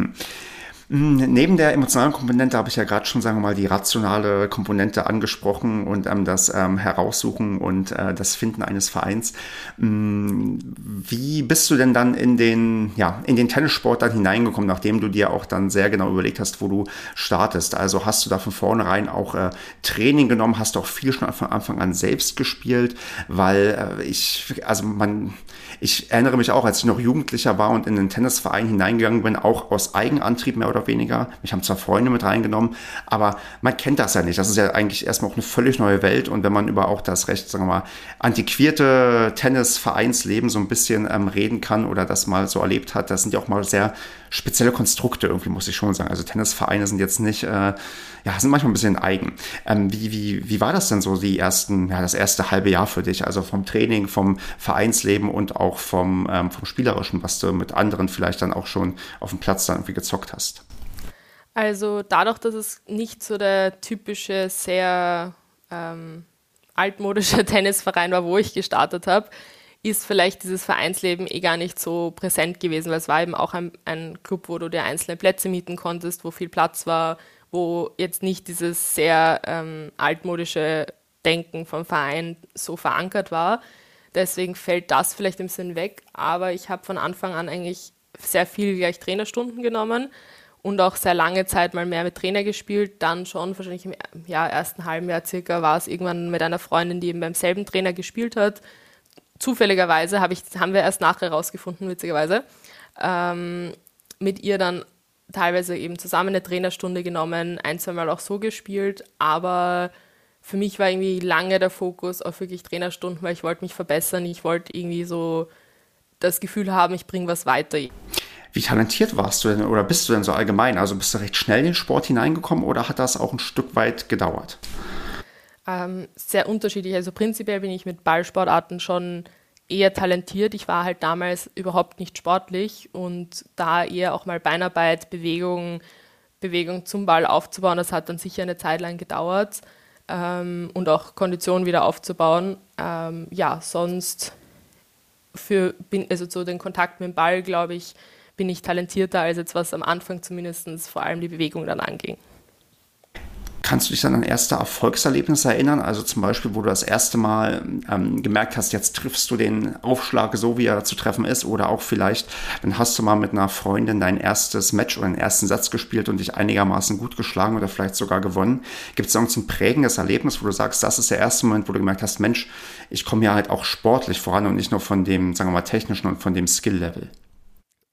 Mm, neben der emotionalen Komponente habe ich ja gerade schon, sagen wir mal, die rationale Komponente angesprochen und ähm, das ähm, Heraussuchen und äh, das Finden eines Vereins. Ähm, wie bist du denn dann in den, ja, in den Tennissport dann hineingekommen, nachdem du dir auch dann sehr genau überlegt hast, wo du startest? Also hast du da von vornherein auch äh, Training genommen, hast du auch viel schon von Anfang an selbst gespielt, weil äh, ich, also man, ich erinnere mich auch, als ich noch Jugendlicher war und in den Tennisverein hineingegangen bin, auch aus Eigenantrieb mehr oder weniger. Mich haben zwar Freunde mit reingenommen, aber man kennt das ja nicht. Das ist ja eigentlich erstmal auch eine völlig neue Welt. Und wenn man über auch das recht, sagen wir mal, antiquierte Tennisvereinsleben so ein bisschen ähm, reden kann oder das mal so erlebt hat, das sind ja auch mal sehr spezielle Konstrukte irgendwie, muss ich schon sagen. Also Tennisvereine sind jetzt nicht, äh, ja, sind manchmal ein bisschen eigen. Ähm, wie, wie, wie war das denn so die ersten, ja, das erste halbe Jahr für dich? Also vom Training, vom Vereinsleben und auch vom, ähm, vom Spielerischen, was du mit anderen vielleicht dann auch schon auf dem Platz dann irgendwie gezockt hast? Also dadurch, dass es nicht so der typische, sehr ähm, altmodische <laughs> Tennisverein war, wo ich gestartet habe, ist vielleicht dieses Vereinsleben eh gar nicht so präsent gewesen, weil es war eben auch ein, ein Club, wo du dir einzelne Plätze mieten konntest, wo viel Platz war, wo jetzt nicht dieses sehr ähm, altmodische Denken vom Verein so verankert war. Deswegen fällt das vielleicht im Sinn weg, aber ich habe von Anfang an eigentlich sehr viel gleich Trainerstunden genommen und auch sehr lange Zeit mal mehr mit Trainer gespielt. Dann schon wahrscheinlich im ja, ersten halben Jahr circa war es irgendwann mit einer Freundin, die eben beim selben Trainer gespielt hat. Zufälligerweise hab ich, haben wir erst nachher herausgefunden, witzigerweise, ähm, mit ihr dann teilweise eben zusammen eine Trainerstunde genommen, ein, zwei Mal auch so gespielt, aber für mich war irgendwie lange der Fokus auf wirklich Trainerstunden, weil ich wollte mich verbessern, ich wollte irgendwie so das Gefühl haben, ich bringe was weiter. Wie talentiert warst du denn oder bist du denn so allgemein? Also bist du recht schnell in den Sport hineingekommen oder hat das auch ein Stück weit gedauert? Ähm, sehr unterschiedlich. Also prinzipiell bin ich mit Ballsportarten schon eher talentiert. Ich war halt damals überhaupt nicht sportlich und da eher auch mal Beinarbeit, Bewegung, Bewegung zum Ball aufzubauen. Das hat dann sicher eine Zeit lang gedauert ähm, und auch Kondition wieder aufzubauen. Ähm, ja, sonst für bin, also so den Kontakt mit dem Ball, glaube ich, bin ich talentierter als jetzt was am Anfang zumindest vor allem die Bewegung dann anging. Kannst du dich dann an erste Erfolgserlebnisse erinnern? Also zum Beispiel, wo du das erste Mal ähm, gemerkt hast, jetzt triffst du den Aufschlag so, wie er zu treffen ist. Oder auch vielleicht, dann hast du mal mit einer Freundin dein erstes Match oder den ersten Satz gespielt und dich einigermaßen gut geschlagen oder vielleicht sogar gewonnen. Gibt es irgendein prägendes Erlebnis, wo du sagst, das ist der erste Moment, wo du gemerkt hast, Mensch, ich komme ja halt auch sportlich voran und nicht nur von dem, sagen wir mal, technischen und von dem Skill-Level?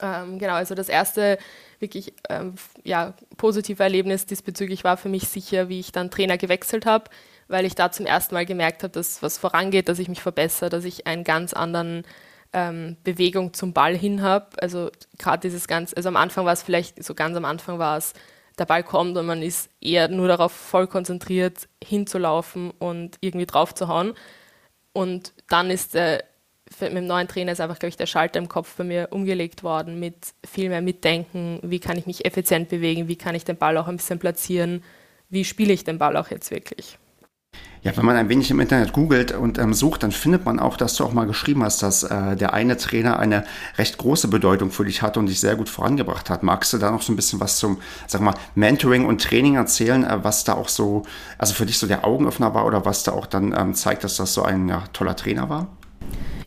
Ähm, genau, also das erste wirklich ähm, ja, positive Erlebnis diesbezüglich war für mich sicher, wie ich dann Trainer gewechselt habe, weil ich da zum ersten Mal gemerkt habe, dass was vorangeht, dass ich mich verbessere, dass ich einen ganz anderen ähm, Bewegung zum Ball hin habe. Also gerade dieses ganz, also am Anfang war es vielleicht, so ganz am Anfang war es, der Ball kommt und man ist eher nur darauf voll konzentriert, hinzulaufen und irgendwie drauf zu hauen. Und dann ist der mit dem neuen Trainer ist einfach, glaube ich, der Schalter im Kopf bei mir umgelegt worden mit viel mehr Mitdenken, wie kann ich mich effizient bewegen, wie kann ich den Ball auch ein bisschen platzieren, wie spiele ich den Ball auch jetzt wirklich. Ja, wenn man ein wenig im Internet googelt und ähm, sucht, dann findet man auch, dass du auch mal geschrieben hast, dass äh, der eine Trainer eine recht große Bedeutung für dich hatte und dich sehr gut vorangebracht hat. Magst du da noch so ein bisschen was zum, sag mal, Mentoring und Training erzählen, äh, was da auch so, also für dich so der Augenöffner war oder was da auch dann ähm, zeigt, dass das so ein ja, toller Trainer war?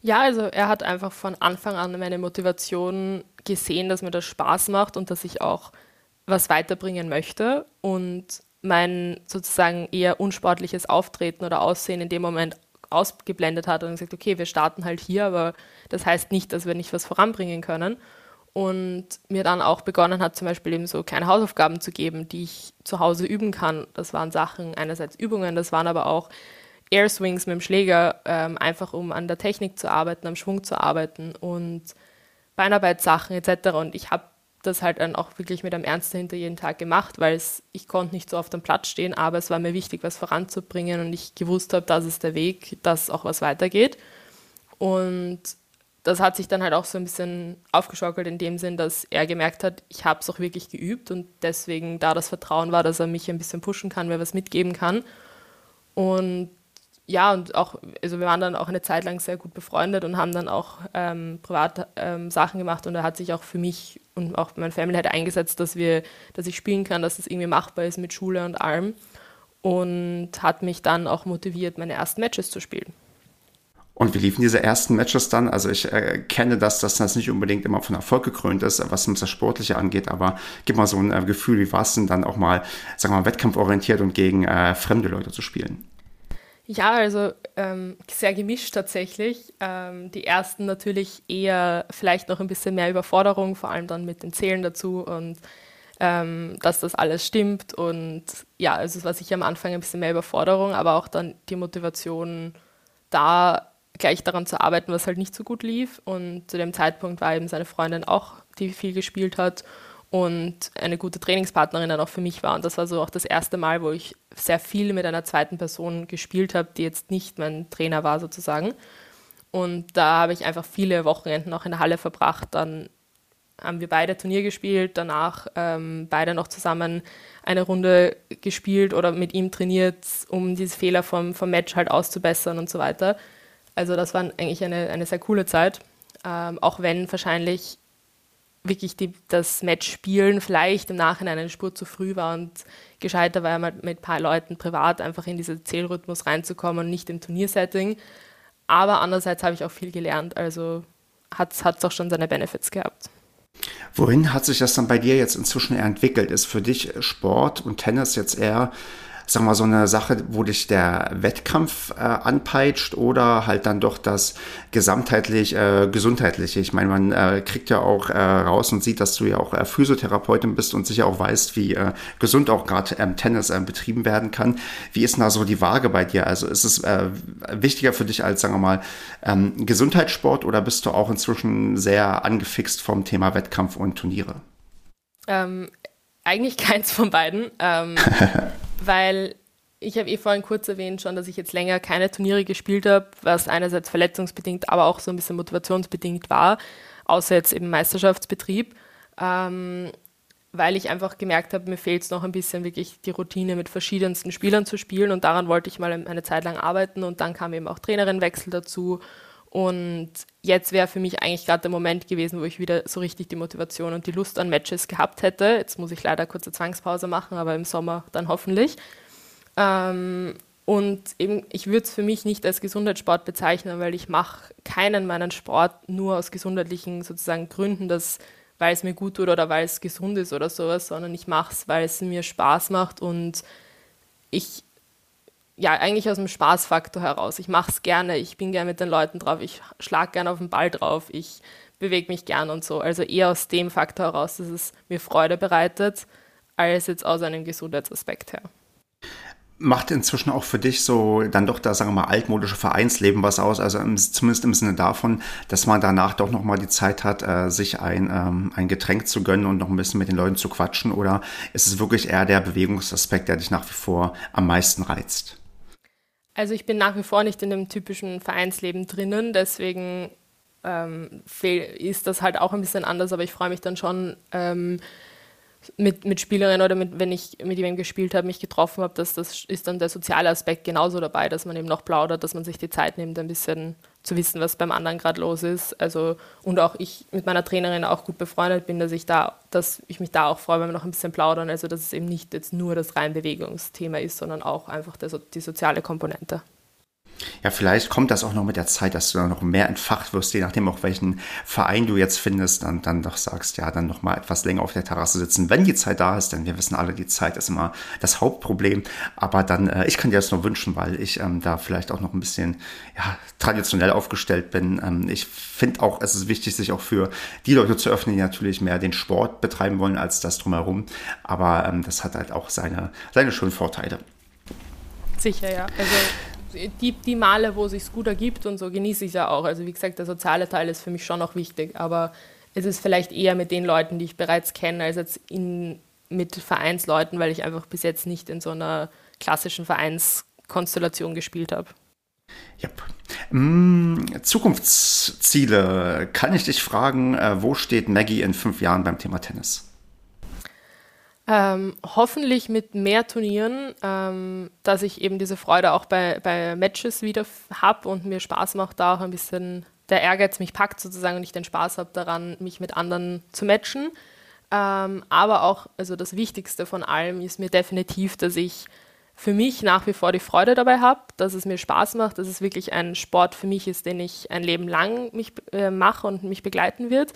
Ja, also er hat einfach von Anfang an meine Motivation gesehen, dass mir das Spaß macht und dass ich auch was weiterbringen möchte und mein sozusagen eher unsportliches Auftreten oder Aussehen in dem Moment ausgeblendet hat und gesagt, okay, wir starten halt hier, aber das heißt nicht, dass wir nicht was voranbringen können. Und mir dann auch begonnen hat, zum Beispiel eben so kleine Hausaufgaben zu geben, die ich zu Hause üben kann. Das waren Sachen, einerseits Übungen, das waren aber auch Air Swings mit dem Schläger, ähm, einfach um an der Technik zu arbeiten, am Schwung zu arbeiten und Beinarbeitssachen etc. Und ich habe das halt dann auch wirklich mit einem Ernst dahinter jeden Tag gemacht, weil ich konnte nicht so auf dem Platz stehen, aber es war mir wichtig, was voranzubringen und ich gewusst habe, das ist der Weg, dass auch was weitergeht. Und das hat sich dann halt auch so ein bisschen aufgeschaukelt in dem Sinn, dass er gemerkt hat, ich habe es auch wirklich geübt und deswegen da das Vertrauen war, dass er mich ein bisschen pushen kann, mir was mitgeben kann. Und ja, und auch, also wir waren dann auch eine Zeit lang sehr gut befreundet und haben dann auch ähm, privat ähm, Sachen gemacht und er hat sich auch für mich und auch meine Family halt eingesetzt, dass wir, dass ich spielen kann, dass das irgendwie machbar ist mit Schule und allem und hat mich dann auch motiviert, meine ersten Matches zu spielen. Und wie liefen diese ersten Matches dann? Also ich äh, kenne das, dass das nicht unbedingt immer von Erfolg gekrönt ist, was das Sportliche angeht, aber gib mal so ein äh, Gefühl, wie war es denn dann auch mal, sagen wir mal, wettkampforientiert und gegen äh, fremde Leute zu spielen? Ja, also ähm, sehr gemischt tatsächlich. Ähm, die ersten natürlich eher vielleicht noch ein bisschen mehr Überforderung, vor allem dann mit dem Zählen dazu und ähm, dass das alles stimmt. Und ja, also es war sicher am Anfang ein bisschen mehr Überforderung, aber auch dann die Motivation, da gleich daran zu arbeiten, was halt nicht so gut lief. Und zu dem Zeitpunkt war eben seine Freundin auch, die viel gespielt hat und eine gute Trainingspartnerin dann auch für mich war. Und das war so auch das erste Mal, wo ich sehr viel mit einer zweiten Person gespielt habe, die jetzt nicht mein Trainer war sozusagen. Und da habe ich einfach viele Wochenenden auch in der Halle verbracht. Dann haben wir beide Turnier gespielt, danach ähm, beide noch zusammen eine Runde gespielt oder mit ihm trainiert, um diese Fehler vom, vom Match halt auszubessern und so weiter. Also das war eigentlich eine, eine sehr coole Zeit, ähm, auch wenn wahrscheinlich wirklich die, das Match spielen vielleicht im Nachhinein eine Spur zu früh war und gescheiter war, mit ein paar Leuten privat einfach in diesen Zählrhythmus reinzukommen und nicht im Turniersetting. Aber andererseits habe ich auch viel gelernt, also hat es auch schon seine Benefits gehabt. Wohin hat sich das dann bei dir jetzt inzwischen eher entwickelt? Ist für dich Sport und Tennis jetzt eher sag mal, so eine Sache, wo dich der Wettkampf äh, anpeitscht oder halt dann doch das gesamtheitlich äh, gesundheitliche. Ich meine, man äh, kriegt ja auch äh, raus und sieht, dass du ja auch äh, Physiotherapeutin bist und sicher auch weißt, wie äh, gesund auch gerade ähm, Tennis äh, betrieben werden kann. Wie ist denn da so die Waage bei dir? Also ist es äh, wichtiger für dich als, sagen wir mal, ähm, Gesundheitssport oder bist du auch inzwischen sehr angefixt vom Thema Wettkampf und Turniere? Ähm, eigentlich <laughs> keins von beiden. Ähm, <laughs> weil ich habe eh vorhin kurz erwähnt schon, dass ich jetzt länger keine Turniere gespielt habe, was einerseits verletzungsbedingt, aber auch so ein bisschen motivationsbedingt war, außer jetzt eben Meisterschaftsbetrieb, ähm, weil ich einfach gemerkt habe, mir fehlt es noch ein bisschen wirklich die Routine mit verschiedensten Spielern zu spielen. Und daran wollte ich mal eine Zeit lang arbeiten. Und dann kam eben auch Trainerinwechsel dazu und jetzt wäre für mich eigentlich gerade der Moment gewesen, wo ich wieder so richtig die Motivation und die Lust an Matches gehabt hätte. Jetzt muss ich leider kurze Zwangspause machen, aber im Sommer dann hoffentlich. Ähm, und eben, ich würde es für mich nicht als Gesundheitssport bezeichnen, weil ich mache keinen meinen Sport nur aus gesundheitlichen sozusagen Gründen, dass, weil es mir gut tut oder weil es gesund ist oder sowas, sondern ich mache es, weil es mir Spaß macht und ich, ja, eigentlich aus dem Spaßfaktor heraus. Ich mache es gerne, ich bin gerne mit den Leuten drauf, ich schlage gerne auf den Ball drauf, ich bewege mich gern und so. Also eher aus dem Faktor heraus, dass es mir Freude bereitet, als jetzt aus einem Gesundheitsaspekt her macht inzwischen auch für dich so dann doch da sagen wir mal altmodische Vereinsleben was aus, also im, zumindest im Sinne davon, dass man danach doch noch mal die Zeit hat, äh, sich ein, ähm, ein Getränk zu gönnen und noch ein bisschen mit den Leuten zu quatschen oder ist es wirklich eher der Bewegungsaspekt, der dich nach wie vor am meisten reizt? Also ich bin nach wie vor nicht in dem typischen Vereinsleben drinnen, deswegen ähm, ist das halt auch ein bisschen anders, aber ich freue mich dann schon ähm, mit, mit Spielerinnen oder mit, wenn ich mit jemandem gespielt habe, mich getroffen habe, dass das ist dann der soziale Aspekt genauso dabei, dass man eben noch plaudert, dass man sich die Zeit nimmt, ein bisschen zu wissen, was beim anderen gerade los ist. Also und auch ich mit meiner Trainerin auch gut befreundet bin, dass ich da, dass ich mich da auch freue, wenn wir noch ein bisschen plaudern. Also dass es eben nicht jetzt nur das rein Bewegungsthema ist, sondern auch einfach der, die soziale Komponente. Ja, vielleicht kommt das auch noch mit der Zeit, dass du dann noch mehr entfacht wirst, je nachdem auch welchen Verein du jetzt findest, dann, dann doch sagst, ja, dann noch mal etwas länger auf der Terrasse sitzen, wenn die Zeit da ist, denn wir wissen alle, die Zeit ist immer das Hauptproblem. Aber dann, äh, ich kann dir das nur wünschen, weil ich ähm, da vielleicht auch noch ein bisschen ja, traditionell aufgestellt bin. Ähm, ich finde auch, es ist wichtig, sich auch für die Leute zu öffnen, die natürlich mehr den Sport betreiben wollen als das drumherum. Aber ähm, das hat halt auch seine, seine schönen Vorteile. Sicher, ja. Also die, die Male, wo es sich gut ergibt und so, genieße ich es ja auch. Also wie gesagt, der soziale Teil ist für mich schon noch wichtig, aber es ist vielleicht eher mit den Leuten, die ich bereits kenne, als jetzt in, mit Vereinsleuten, weil ich einfach bis jetzt nicht in so einer klassischen Vereinskonstellation gespielt habe. Yep. Mm, Zukunftsziele. Kann ich dich fragen, äh, wo steht Maggie in fünf Jahren beim Thema Tennis? Ähm, hoffentlich mit mehr Turnieren, ähm, dass ich eben diese Freude auch bei, bei Matches wieder habe und mir Spaß macht, da auch ein bisschen der Ehrgeiz mich packt sozusagen und ich den Spaß habe daran, mich mit anderen zu matchen. Ähm, aber auch, also das Wichtigste von allem ist mir definitiv, dass ich für mich nach wie vor die Freude dabei habe, dass es mir Spaß macht, dass es wirklich ein Sport für mich ist, den ich ein Leben lang mich äh, mache und mich begleiten wird.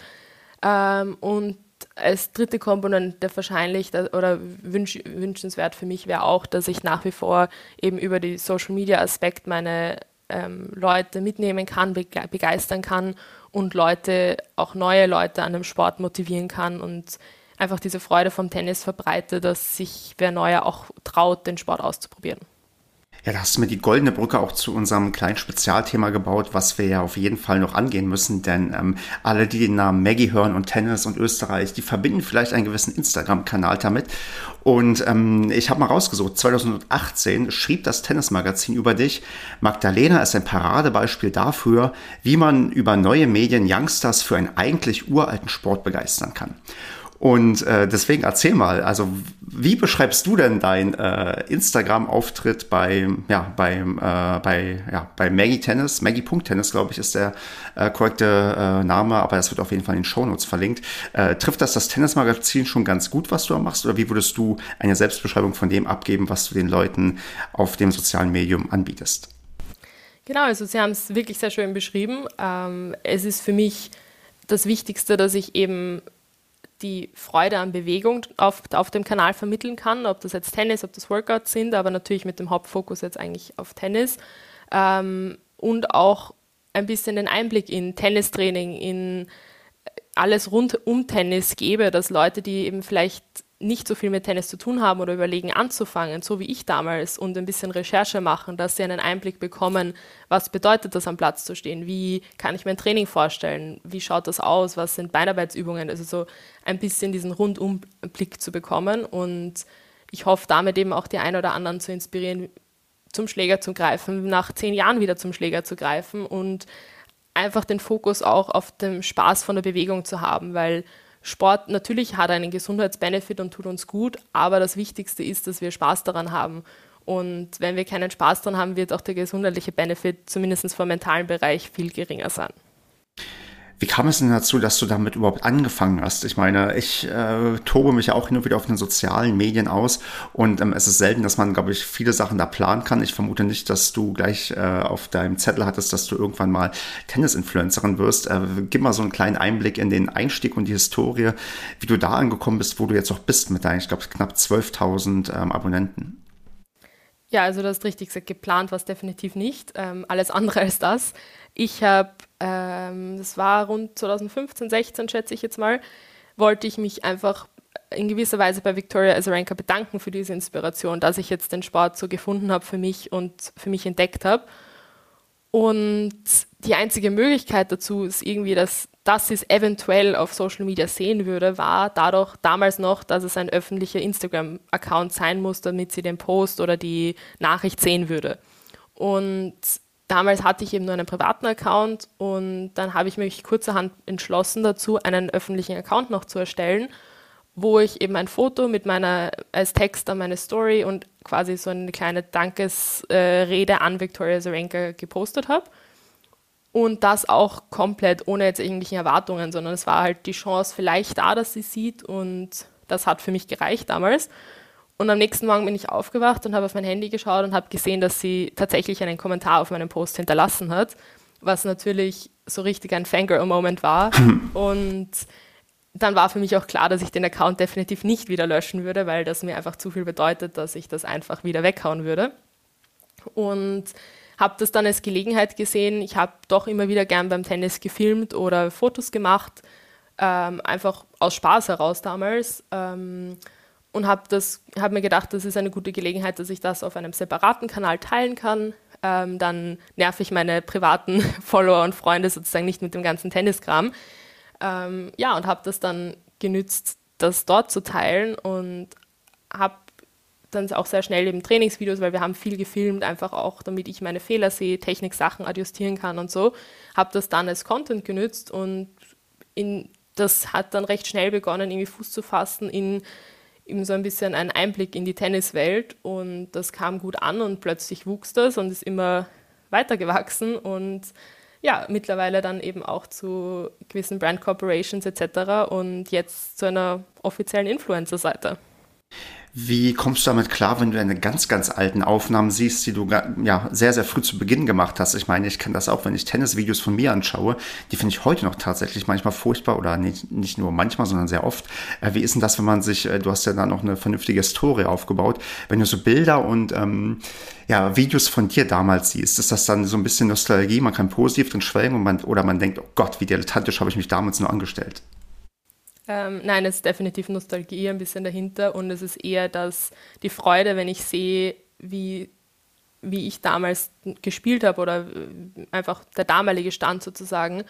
Ähm, und als dritte Komponente wahrscheinlich oder wünsch, wünschenswert für mich wäre auch, dass ich nach wie vor eben über die Social Media Aspekt meine ähm, Leute mitnehmen kann, begeistern kann und Leute, auch neue Leute an dem Sport motivieren kann und einfach diese Freude vom Tennis verbreite, dass sich wer Neuer auch traut, den Sport auszuprobieren. Ja, da hast du mir die goldene Brücke auch zu unserem kleinen Spezialthema gebaut, was wir ja auf jeden Fall noch angehen müssen, denn ähm, alle, die den Namen Maggie hören und Tennis und Österreich, die verbinden vielleicht einen gewissen Instagram-Kanal damit. Und ähm, ich habe mal rausgesucht, 2018 schrieb das Tennismagazin über dich. Magdalena ist ein Paradebeispiel dafür, wie man über neue Medien Youngsters für einen eigentlich uralten Sport begeistern kann. Und äh, deswegen erzähl mal, also wie beschreibst du denn dein äh, Instagram-Auftritt bei, ja, beim, äh, bei, ja, bei Maggie Tennis? Maggie.tennis, glaube ich, ist der äh, korrekte äh, Name, aber das wird auf jeden Fall in den Shownotes verlinkt. Äh, trifft das das Tennismagazin schon ganz gut, was du da machst? Oder wie würdest du eine Selbstbeschreibung von dem abgeben, was du den Leuten auf dem sozialen Medium anbietest? Genau, also Sie haben es wirklich sehr schön beschrieben. Ähm, es ist für mich das Wichtigste, dass ich eben die Freude an Bewegung auf, auf dem Kanal vermitteln kann, ob das jetzt Tennis, ob das Workouts sind, aber natürlich mit dem Hauptfokus jetzt eigentlich auf Tennis. Ähm, und auch ein bisschen den Einblick in Tennistraining, in alles rund um Tennis gebe, dass Leute, die eben vielleicht nicht so viel mit Tennis zu tun haben oder überlegen anzufangen, so wie ich damals, und ein bisschen Recherche machen, dass sie einen Einblick bekommen, was bedeutet das am Platz zu stehen, wie kann ich mein Training vorstellen, wie schaut das aus, was sind Beinarbeitsübungen, also so ein bisschen diesen Rundumblick zu bekommen. Und ich hoffe damit eben auch die einen oder anderen zu inspirieren, zum Schläger zu greifen, nach zehn Jahren wieder zum Schläger zu greifen und einfach den Fokus auch auf dem Spaß von der Bewegung zu haben, weil Sport natürlich hat einen Gesundheitsbenefit und tut uns gut, aber das Wichtigste ist, dass wir Spaß daran haben. Und wenn wir keinen Spaß daran haben, wird auch der gesundheitliche Benefit zumindest vom mentalen Bereich viel geringer sein. Wie kam es denn dazu, dass du damit überhaupt angefangen hast? Ich meine, ich äh, tobe mich ja auch und wieder auf den sozialen Medien aus und ähm, es ist selten, dass man, glaube ich, viele Sachen da planen kann. Ich vermute nicht, dass du gleich äh, auf deinem Zettel hattest, dass du irgendwann mal Tennis-Influencerin wirst. Äh, gib mal so einen kleinen Einblick in den Einstieg und die Historie, wie du da angekommen bist, wo du jetzt auch bist mit deinen, ich glaube, knapp 12.000 ähm, Abonnenten. Ja, also das ist richtig gesagt, geplant war es definitiv nicht. Ähm, alles andere als das. Ich habe, ähm, das war rund 2015, 16 schätze ich jetzt mal, wollte ich mich einfach in gewisser Weise bei Victoria Azarenka bedanken für diese Inspiration, dass ich jetzt den Sport so gefunden habe für mich und für mich entdeckt habe. Und die einzige Möglichkeit dazu ist irgendwie, dass, sie es eventuell auf Social Media sehen würde, war dadurch damals noch, dass es ein öffentlicher Instagram-Account sein muss, damit sie den Post oder die Nachricht sehen würde. Und damals hatte ich eben nur einen privaten Account und dann habe ich mich kurzerhand entschlossen dazu, einen öffentlichen Account noch zu erstellen, wo ich eben ein Foto mit meiner, als Text an meine Story und quasi so eine kleine Dankesrede äh, an Victoria Zarenka gepostet habe. Und das auch komplett ohne jetzt irgendwelche Erwartungen, sondern es war halt die Chance vielleicht da, dass sie sieht und das hat für mich gereicht damals. Und am nächsten Morgen bin ich aufgewacht und habe auf mein Handy geschaut und habe gesehen, dass sie tatsächlich einen Kommentar auf meinem Post hinterlassen hat, was natürlich so richtig ein Fangirl-Moment war. <clears throat> und dann war für mich auch klar, dass ich den Account definitiv nicht wieder löschen würde, weil das mir einfach zu viel bedeutet, dass ich das einfach wieder weghauen würde. Und habe das dann als Gelegenheit gesehen. Ich habe doch immer wieder gern beim Tennis gefilmt oder Fotos gemacht, ähm, einfach aus Spaß heraus damals. Ähm, und habe hab mir gedacht, das ist eine gute Gelegenheit, dass ich das auf einem separaten Kanal teilen kann. Ähm, dann nerv ich meine privaten <laughs> Follower und Freunde sozusagen nicht mit dem ganzen Tenniskram. Ähm, ja, und habe das dann genützt, das dort zu teilen und habe dann auch sehr schnell eben Trainingsvideos, weil wir haben viel gefilmt, einfach auch, damit ich meine Fehler sehe, Technik-Sachen adjustieren kann und so. Habe das dann als Content genützt und in, das hat dann recht schnell begonnen, irgendwie Fuß zu fassen in eben so ein bisschen einen Einblick in die Tenniswelt und das kam gut an und plötzlich wuchs das und ist immer weiter gewachsen und ja, mittlerweile dann eben auch zu gewissen Brand Corporations etc. und jetzt zu einer offiziellen Influencer-Seite. Wie kommst du damit klar, wenn du deine ganz, ganz alten Aufnahmen siehst, die du ja sehr, sehr früh zu Beginn gemacht hast? Ich meine, ich kenne das auch, wenn ich Tennisvideos von mir anschaue. Die finde ich heute noch tatsächlich manchmal furchtbar oder nicht, nicht nur manchmal, sondern sehr oft. Äh, wie ist denn das, wenn man sich, äh, du hast ja da noch eine vernünftige Story aufgebaut, wenn du so Bilder und ähm, ja, Videos von dir damals siehst, ist das dann so ein bisschen Nostalgie? Man kann positiv drin schwelgen und man, oder man denkt, oh Gott, wie dilettantisch habe ich mich damals nur angestellt? Ähm, nein, es ist definitiv Nostalgie ein bisschen dahinter und es ist eher das, die Freude, wenn ich sehe, wie, wie ich damals gespielt habe oder äh, einfach der damalige Stand sozusagen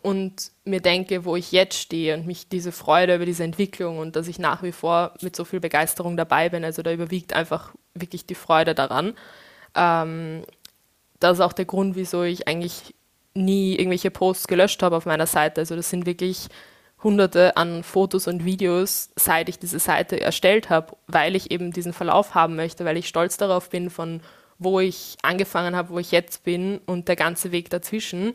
und mir denke, wo ich jetzt stehe und mich diese Freude über diese Entwicklung und dass ich nach wie vor mit so viel Begeisterung dabei bin. Also da überwiegt einfach wirklich die Freude daran. Ähm, das ist auch der Grund, wieso ich eigentlich nie irgendwelche Posts gelöscht habe auf meiner Seite. Also das sind wirklich hunderte an Fotos und Videos, seit ich diese Seite erstellt habe, weil ich eben diesen Verlauf haben möchte, weil ich stolz darauf bin, von wo ich angefangen habe, wo ich jetzt bin und der ganze Weg dazwischen.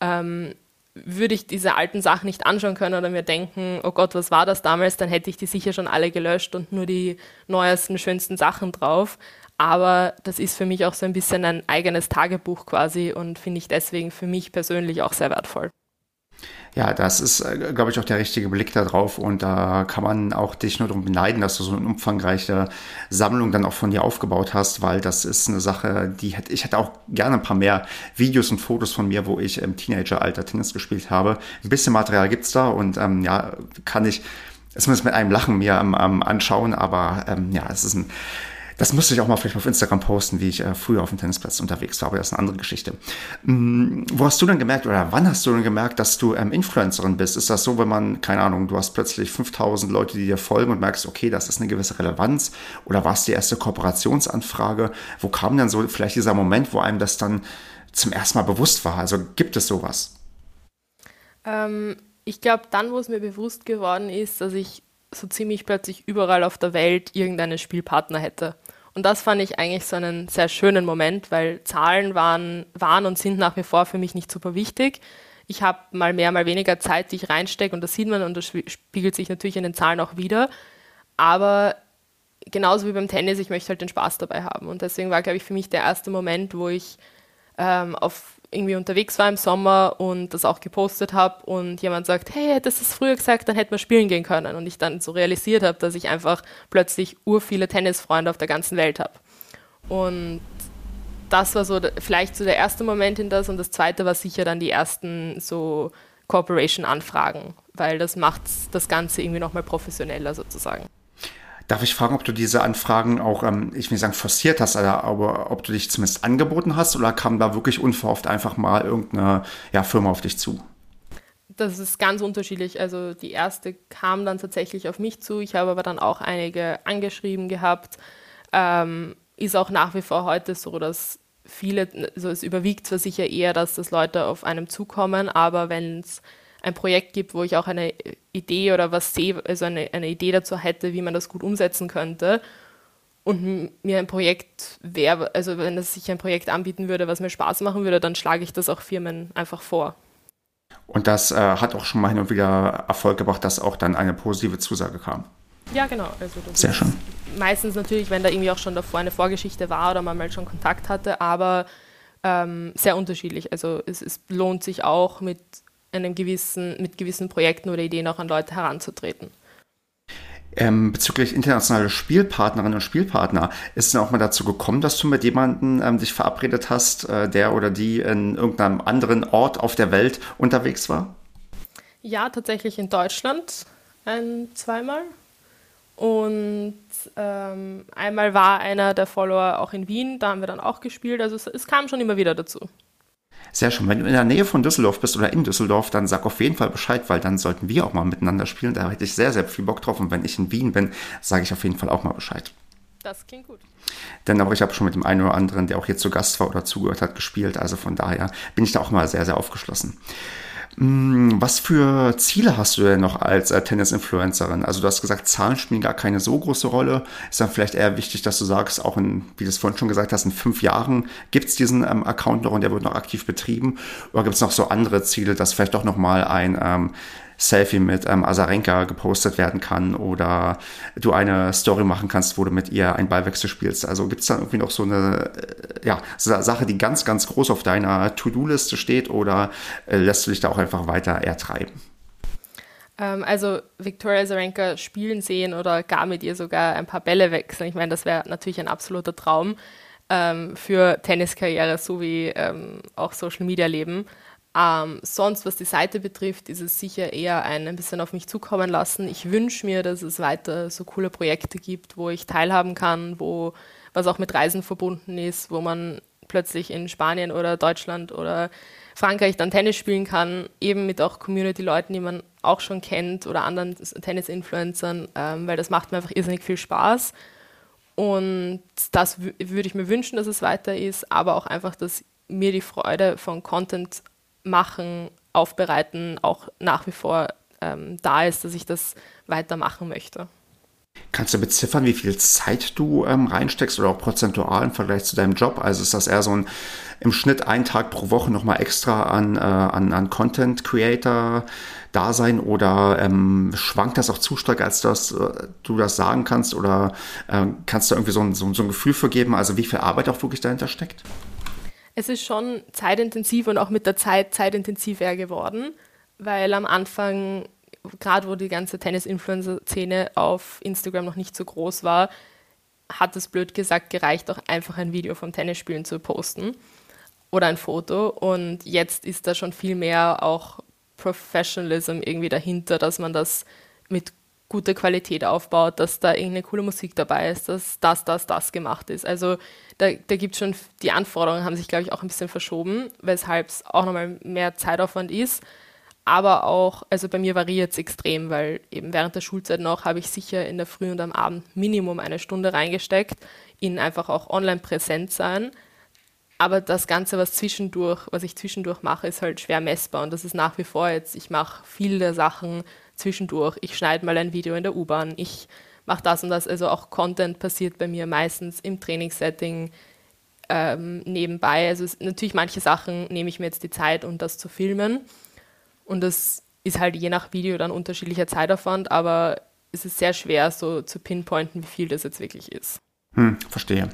Ähm, würde ich diese alten Sachen nicht anschauen können oder mir denken, oh Gott, was war das damals, dann hätte ich die sicher schon alle gelöscht und nur die neuesten, schönsten Sachen drauf. Aber das ist für mich auch so ein bisschen ein eigenes Tagebuch quasi und finde ich deswegen für mich persönlich auch sehr wertvoll. Ja, das ist, äh, glaube ich, auch der richtige Blick darauf und da kann man auch dich nur darum beneiden, dass du so eine umfangreiche Sammlung dann auch von dir aufgebaut hast, weil das ist eine Sache, die hätte, ich hätte auch gerne ein paar mehr Videos und Fotos von mir, wo ich im Teenageralter Tennis gespielt habe. Ein bisschen Material gibt's da und ähm, ja, kann ich zumindest mit einem Lachen mir ähm, anschauen, aber ähm, ja, es ist ein Das müsste ich auch mal vielleicht auf Instagram posten, wie ich äh, früher auf dem Tennisplatz unterwegs war, aber das ist eine andere Geschichte. Hm, wo hast du denn gemerkt oder wann hast du denn gemerkt, dass du ähm, Influencerin bist? Ist das so, wenn man, keine Ahnung, du hast plötzlich 5000 Leute, die dir folgen und merkst, okay, das ist eine gewisse Relevanz? Oder war es die erste Kooperationsanfrage? Wo kam denn so vielleicht dieser Moment, wo einem das dann zum ersten Mal bewusst war? Also gibt es sowas? Ähm, ich glaube, dann, wo es mir bewusst geworden ist, dass ich so ziemlich plötzlich überall auf der Welt irgendeinen Spielpartner hätte. Und das fand ich eigentlich so einen sehr schönen Moment, weil Zahlen waren, waren und sind nach wie vor für mich nicht super wichtig. Ich habe mal mehr, mal weniger Zeit, die ich reinstecke und das sieht man und das spiegelt sich natürlich in den Zahlen auch wieder. Aber genauso wie beim Tennis, ich möchte halt den Spaß dabei haben. Und deswegen war, glaube ich, für mich der erste Moment, wo ich ähm, auf irgendwie unterwegs war im Sommer und das auch gepostet habe und jemand sagt, hey, hättest du es früher gesagt, dann hätten wir spielen gehen können. Und ich dann so realisiert habe, dass ich einfach plötzlich ur viele Tennisfreunde auf der ganzen Welt habe. Und das war so vielleicht so der erste Moment in das und das zweite war sicher dann die ersten so Corporation-Anfragen, weil das macht das Ganze irgendwie nochmal professioneller sozusagen. Darf ich fragen, ob du diese Anfragen auch, ähm, ich will nicht sagen forciert hast, aber ob du dich zumindest angeboten hast oder kam da wirklich unverhofft einfach mal irgendeine ja, Firma auf dich zu? Das ist ganz unterschiedlich. Also die erste kam dann tatsächlich auf mich zu. Ich habe aber dann auch einige angeschrieben gehabt. Ähm, ist auch nach wie vor heute so, dass viele, also es überwiegt zwar sicher eher, dass das Leute auf einem zukommen, aber wenn es ein Projekt gibt, wo ich auch eine Idee oder was sehe, also eine, eine Idee dazu hätte, wie man das gut umsetzen könnte und mir ein Projekt wäre, also wenn es sich ein Projekt anbieten würde, was mir Spaß machen würde, dann schlage ich das auch Firmen einfach vor. Und das äh, hat auch schon mal hin und wieder Erfolg gebracht, dass auch dann eine positive Zusage kam. Ja, genau. Also Sehr schön. Meistens natürlich, wenn da irgendwie auch schon davor eine Vorgeschichte war oder man mal schon Kontakt hatte, aber ähm, sehr unterschiedlich. Also es, es lohnt sich auch mit einem gewissen, mit gewissen Projekten oder Ideen auch an Leute heranzutreten. Ähm, bezüglich internationale Spielpartnerinnen und Spielpartner, ist es denn auch mal dazu gekommen, dass du mit jemandem ähm, dich verabredet hast, äh, der oder die in irgendeinem anderen Ort auf der Welt unterwegs war? Ja, tatsächlich in Deutschland ein, zweimal. Und ähm, einmal war einer der Follower auch in Wien, da haben wir dann auch gespielt. Also es, es kam schon immer wieder dazu. Sehr schön. Wenn du in der Nähe von Düsseldorf bist oder in Düsseldorf, dann sag auf jeden Fall Bescheid, weil dann sollten wir auch mal miteinander spielen. Da hätte ich sehr, sehr viel Bock drauf. Und wenn ich in Wien bin, sage ich auf jeden Fall auch mal Bescheid. Das klingt gut. Denn aber ich habe schon mit dem einen oder anderen, der auch hier zu Gast war oder zugehört hat, gespielt. Also von daher bin ich da auch mal sehr, sehr aufgeschlossen. Hm, was für Ziele hast du denn noch als äh, Tennis-Influencerin? Also du hast gesagt, Zahlen spielen gar keine so große Rolle. Ist dann vielleicht eher wichtig, dass du sagst, auch in, wie du es vorhin schon gesagt hast, in fünf Jahren gibt es diesen ähm, Account noch und der wird noch aktiv betrieben. Oder gibt es noch so andere Ziele, dass vielleicht doch nochmal ein ähm, Selfie mit ähm, Azarenka gepostet werden kann oder du eine Story machen kannst, wo du mit ihr ein Ballwechsel spielst. Also gibt es da irgendwie noch so eine äh, ja, Sache, die ganz, ganz groß auf deiner To-Do-Liste steht oder äh, lässt du dich da auch einfach weiter ertreiben? Ähm, also Victoria Azarenka spielen sehen oder gar mit ihr sogar ein paar Bälle wechseln. Ich meine, das wäre natürlich ein absoluter Traum ähm, für Tenniskarriere sowie ähm, auch Social Media Leben. Ähm, sonst, was die Seite betrifft, ist es sicher eher ein, ein bisschen auf mich zukommen lassen. Ich wünsche mir, dass es weiter so coole Projekte gibt, wo ich teilhaben kann, wo was auch mit Reisen verbunden ist, wo man plötzlich in Spanien oder Deutschland oder Frankreich dann Tennis spielen kann, eben mit auch Community-Leuten, die man auch schon kennt oder anderen Tennis-Influencern, ähm, weil das macht mir einfach irrsinnig viel Spaß. Und das würde ich mir wünschen, dass es weiter ist, aber auch einfach, dass mir die Freude von Content machen, aufbereiten auch nach wie vor ähm, da ist, dass ich das weitermachen möchte. Kannst du beziffern, wie viel Zeit du ähm, reinsteckst oder auch prozentual im Vergleich zu deinem Job? Also ist das eher so ein im Schnitt ein Tag pro Woche nochmal extra an, äh, an, an Content Creator Dasein oder ähm, schwankt das auch zu stark, als dass äh, du das sagen kannst oder äh, kannst du irgendwie so ein, so, so ein Gefühl für geben, also wie viel Arbeit auch wirklich dahinter steckt? Es ist schon zeitintensiv und auch mit der Zeit zeitintensiver geworden, weil am Anfang, gerade wo die ganze Tennis-Influencer-Szene auf Instagram noch nicht so groß war, hat es blöd gesagt gereicht, auch einfach ein Video vom Tennisspielen zu posten oder ein Foto. Und jetzt ist da schon viel mehr auch Professionalism irgendwie dahinter, dass man das mit gute Qualität aufbaut, dass da irgendeine coole Musik dabei ist, dass das, das, das gemacht ist. Also da, da gibt es schon, die Anforderungen haben sich, glaube ich, auch ein bisschen verschoben, weshalb es auch nochmal mehr Zeitaufwand ist. Aber auch, also bei mir variiert es extrem, weil eben während der Schulzeit noch habe ich sicher in der Früh und am Abend Minimum eine Stunde reingesteckt, in einfach auch online präsent sein. Aber das Ganze, was zwischendurch, was ich zwischendurch mache, ist halt schwer messbar. Und das ist nach wie vor jetzt, ich mache viele Sachen zwischendurch. Ich schneide mal ein Video in der U-Bahn, ich mache das und das. Also auch Content passiert bei mir meistens im Trainingssetting ähm, nebenbei. Also es, natürlich manche Sachen nehme ich mir jetzt die Zeit, um das zu filmen. Und das ist halt je nach Video dann unterschiedlicher Zeitaufwand, aber es ist sehr schwer so zu pinpointen, wie viel das jetzt wirklich ist. Hm, verstehe.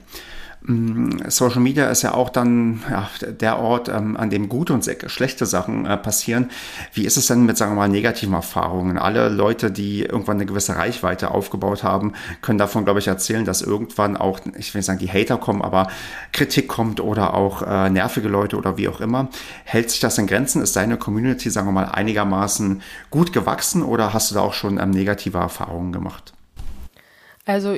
Mm, Social Media ist ja auch dann ja, der Ort, ähm, an dem gute und schlechte Sachen äh, passieren. Wie ist es denn mit, sagen wir mal, negativen Erfahrungen? Alle Leute, die irgendwann eine gewisse Reichweite aufgebaut haben, können davon, glaube ich, erzählen, dass irgendwann auch, ich will nicht sagen, die Hater kommen, aber Kritik kommt oder auch äh, nervige Leute oder wie auch immer. Hält sich das in Grenzen? Ist deine Community, sagen wir mal, einigermaßen gut gewachsen oder hast du da auch schon ähm, negative Erfahrungen gemacht? Also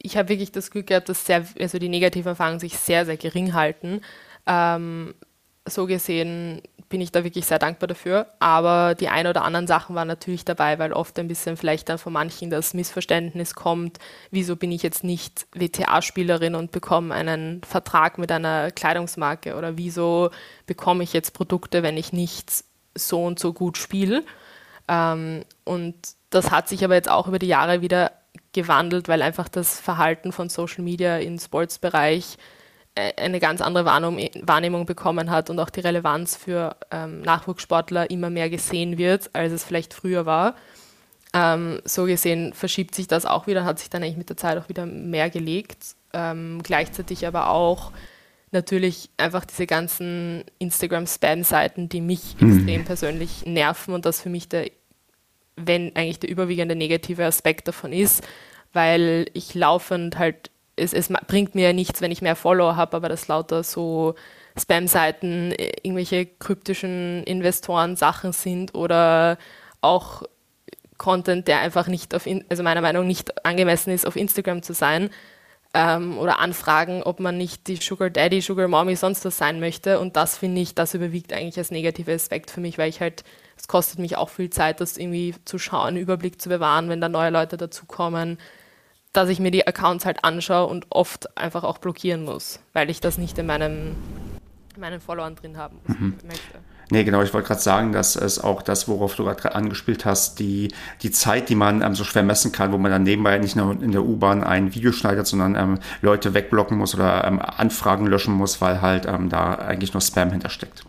ich habe wirklich das Glück gehabt, dass sehr, also die negativen Erfahrungen sich sehr, sehr gering halten. Ähm, so gesehen bin ich da wirklich sehr dankbar dafür. Aber die ein oder anderen Sachen waren natürlich dabei, weil oft ein bisschen vielleicht dann von manchen das Missverständnis kommt, wieso bin ich jetzt nicht WTA-Spielerin und bekomme einen Vertrag mit einer Kleidungsmarke oder wieso bekomme ich jetzt Produkte, wenn ich nicht so und so gut spiele. Ähm, und das hat sich aber jetzt auch über die Jahre wieder gewandelt, weil einfach das Verhalten von Social Media im Sportsbereich äh, eine ganz andere Wahrnehmung bekommen hat und auch die Relevanz für ähm, Nachwuchssportler immer mehr gesehen wird, als es vielleicht früher war. Ähm, so gesehen verschiebt sich das auch wieder, hat sich dann eigentlich mit der Zeit auch wieder mehr gelegt. Ähm, gleichzeitig aber auch natürlich einfach diese ganzen Instagram-Spam-Seiten, die mich mhm. extrem persönlich nerven und das für mich der wenn eigentlich der überwiegende negative Aspekt davon ist, weil ich laufend halt, es, es bringt mir nichts, wenn ich mehr Follower habe, aber das lauter so Spam-Seiten, äh, irgendwelche kryptischen Investoren-Sachen sind oder auch Content, der einfach nicht auf, also meiner Meinung nach nicht angemessen ist, auf Instagram zu sein. Ähm, oder Anfragen, ob man nicht die Sugar Daddy, Sugar Mommy, sonst was sein möchte. Und das finde ich, das überwiegt eigentlich als negativer Aspekt für mich, weil ich halt es kostet mich auch viel Zeit, das irgendwie zu schauen, Überblick zu bewahren, wenn da neue Leute dazukommen, dass ich mir die Accounts halt anschaue und oft einfach auch blockieren muss, weil ich das nicht in meinem, meinen Followern drin haben mhm. möchte. Nee, genau, ich wollte gerade sagen, dass es auch das, worauf du gerade angespielt hast, die, die Zeit, die man ähm, so schwer messen kann, wo man dann nebenbei nicht nur in der U-Bahn ein Video schneidet, sondern ähm, Leute wegblocken muss oder ähm, Anfragen löschen muss, weil halt ähm, da eigentlich nur Spam hintersteckt.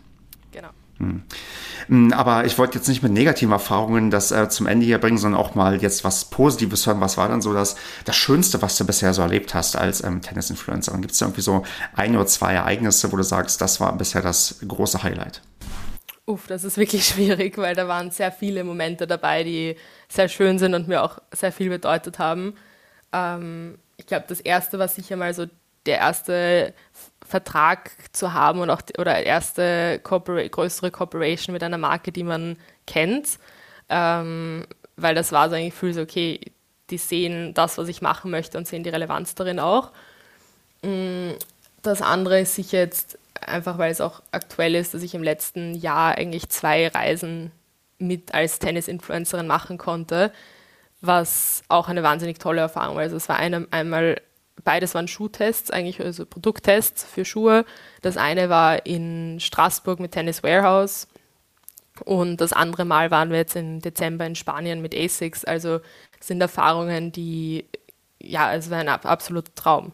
Hm. Aber ich wollte jetzt nicht mit negativen Erfahrungen das äh, zum Ende hier bringen, sondern auch mal jetzt was Positives hören. Was war dann so das, das Schönste, was du bisher so erlebt hast als ähm, Tennis-Influencerin? Gibt es da irgendwie so ein oder zwei Ereignisse, wo du sagst, das war bisher das große Highlight? Uff, das ist wirklich <laughs> schwierig, weil da waren sehr viele Momente dabei, die sehr schön sind und mir auch sehr viel bedeutet haben. Ähm, ich glaube, das erste war sicher mal so der erste Vertrag zu haben und auch oder erste Corpora größere Corporation mit einer Marke, die man kennt, ähm, weil das war so eigentlich Gefühl so, okay, die sehen das, was ich machen möchte und sehen die Relevanz darin auch. Mm, das andere ist sicher jetzt einfach, weil es auch aktuell ist, dass ich im letzten Jahr eigentlich zwei Reisen mit als Tennis-Influencerin machen konnte, was auch eine wahnsinnig tolle Erfahrung war. Also es war eine, einmal beides waren Schuhtests, eigentlich also Produkttests für Schuhe. Das eine war in Straßburg mit Tennis Warehouse und das andere Mal waren wir jetzt im Dezember in Spanien mit ASICS. Also sind Erfahrungen, die, ja, es war ein absoluter Traum.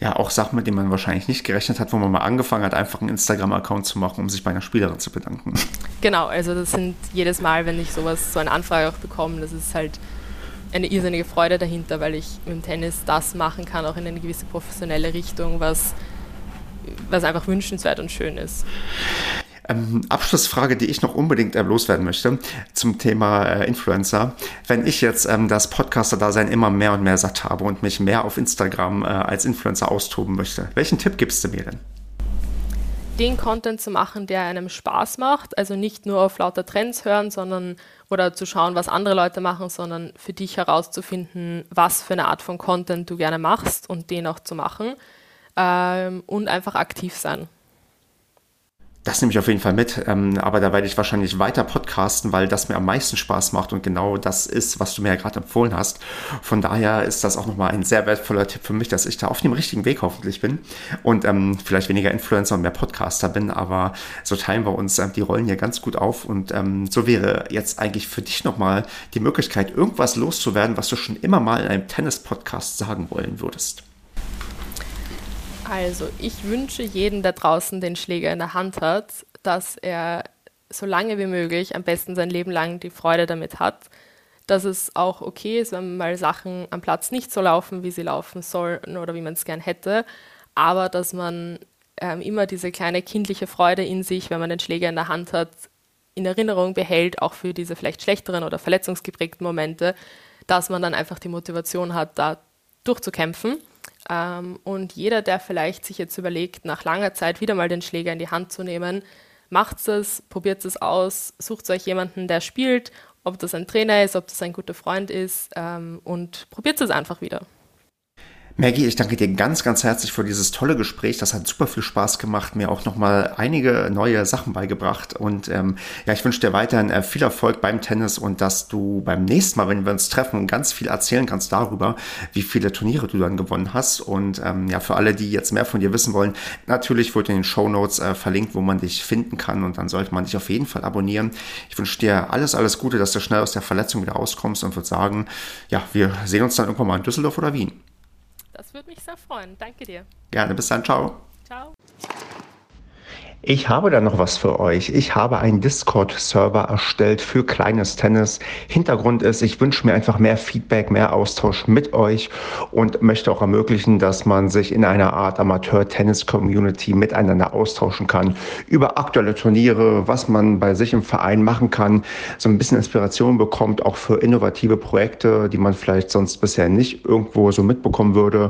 Ja, auch Sachen, mit denen man wahrscheinlich nicht gerechnet hat, wo man mal angefangen hat, einfach einen Instagram-Account zu machen, um sich bei einer Spielerin zu bedanken. Genau, also das sind jedes Mal, wenn ich sowas, so eine Anfrage auch bekomme, das ist halt eine irrsinnige Freude dahinter, weil ich dem Tennis das machen kann, auch in eine gewisse professionelle Richtung, was, was einfach wünschenswert und schön ist. Ähm, Abschlussfrage, die ich noch unbedingt äh, loswerden möchte zum Thema äh, Influencer. Wenn ich jetzt ähm, das Podcaster-Dasein immer mehr und mehr satt habe und mich mehr auf Instagram äh, als Influencer austoben möchte, welchen Tipp gibst du mir denn? Den Content zu machen, der einem Spaß macht. Also nicht nur auf lauter Trends hören, sondern oder zu schauen, was andere Leute machen, sondern für dich herauszufinden, was für eine Art von Content du gerne machst und den auch zu machen ähm, und einfach aktiv sein. Das nehme ich auf jeden Fall mit, ähm, aber da werde ich wahrscheinlich weiter podcasten, weil das mir am meisten Spaß macht und genau das ist, was du mir ja gerade empfohlen hast. Von daher ist das auch nochmal ein sehr wertvoller Tipp für mich, dass ich da auf dem richtigen Weg hoffentlich bin und ähm, vielleicht weniger Influencer und mehr Podcaster bin, aber so teilen wir uns äh, die Rollen hier ganz gut auf und ähm, so wäre jetzt eigentlich für dich nochmal die Möglichkeit, irgendwas loszuwerden, was du schon immer mal in einem Tennis-Podcast sagen wollen würdest. Also, ich wünsche jedem, der draußen den Schläger in der Hand hat, dass er so lange wie möglich, am besten sein Leben lang, die Freude damit hat. Dass es auch okay ist, wenn mal Sachen am Platz nicht so laufen, wie sie laufen sollen oder wie man es gern hätte. Aber dass man ähm, immer diese kleine kindliche Freude in sich, wenn man den Schläger in der Hand hat, in Erinnerung behält, auch für diese vielleicht schlechteren oder verletzungsgeprägten Momente, dass man dann einfach die Motivation hat, da durchzukämpfen ähm, und jeder, der vielleicht sich jetzt überlegt, nach langer Zeit wieder mal den Schläger in die Hand zu nehmen, macht es, probiert es aus, sucht euch jemanden, der spielt, ob das ein Trainer ist, ob das ein guter Freund ist ähm, und probiert es einfach wieder. Maggie, ich danke dir ganz, ganz herzlich für dieses tolle Gespräch. Das hat super viel Spaß gemacht, mir auch nochmal einige neue Sachen beigebracht. Und ähm, ja, ich wünsche dir weiterhin äh, viel Erfolg beim Tennis und dass du beim nächsten Mal, wenn wir uns treffen, ganz viel erzählen kannst darüber, wie viele Turniere du dann gewonnen hast. Und ähm, ja, für alle, die jetzt mehr von dir wissen wollen, natürlich wird in den Show Notes äh, verlinkt, wo man dich finden kann. Und dann sollte man dich auf jeden Fall abonnieren. Ich wünsche dir alles, alles Gute, dass du schnell aus der Verletzung wieder rauskommst und würde sagen, ja, wir sehen uns dann irgendwann mal in Düsseldorf oder Wien. Das würde mich sehr freuen. Danke dir. Gerne, bis dann. Ciao. Ciao. Ich habe da noch was für euch. Ich habe einen Discord-Server erstellt für kleines Tennis. Hintergrund ist, ich wünsche mir einfach mehr Feedback, mehr Austausch mit euch und möchte auch ermöglichen, dass man sich in einer Art Amateur-Tennis-Community miteinander austauschen kann über aktuelle Turniere, was man bei sich im Verein machen kann, so ein bisschen Inspiration bekommt, auch für innovative Projekte, die man vielleicht sonst bisher nicht irgendwo so mitbekommen würde.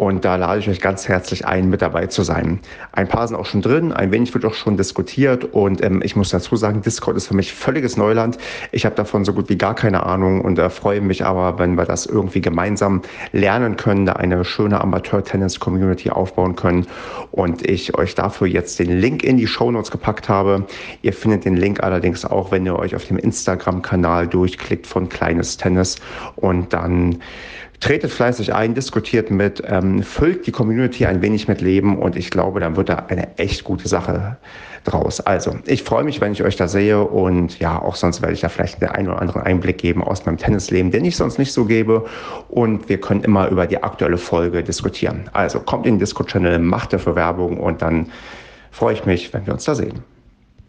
Und da lade ich euch ganz herzlich ein, mit dabei zu sein. Ein paar sind auch schon drin, ein wenig wird auch schon diskutiert und ähm, ich muss dazu sagen, Discord ist für mich völliges Neuland. Ich habe davon so gut wie gar keine Ahnung und äh, freue mich aber, wenn wir das irgendwie gemeinsam lernen können, da eine schöne Amateur-Tennis-Community aufbauen können und ich euch dafür jetzt den Link in die Show Notes gepackt habe. Ihr findet den Link allerdings auch, wenn ihr euch auf dem Instagram-Kanal durchklickt von Kleines Tennis und dann tretet fleißig ein, diskutiert mit, ähm, füllt die Community ein wenig mit Leben und ich glaube, dann wird da eine echt gute Sache draus. Also, ich freue mich, wenn ich euch da sehe und ja, auch sonst werde ich da vielleicht den einen oder anderen Einblick geben aus meinem Tennisleben, den ich sonst nicht so gebe und wir können immer über die aktuelle Folge diskutieren. Also, kommt in den Discord-Channel, macht dafür Werbung und dann freue ich mich, wenn wir uns da sehen.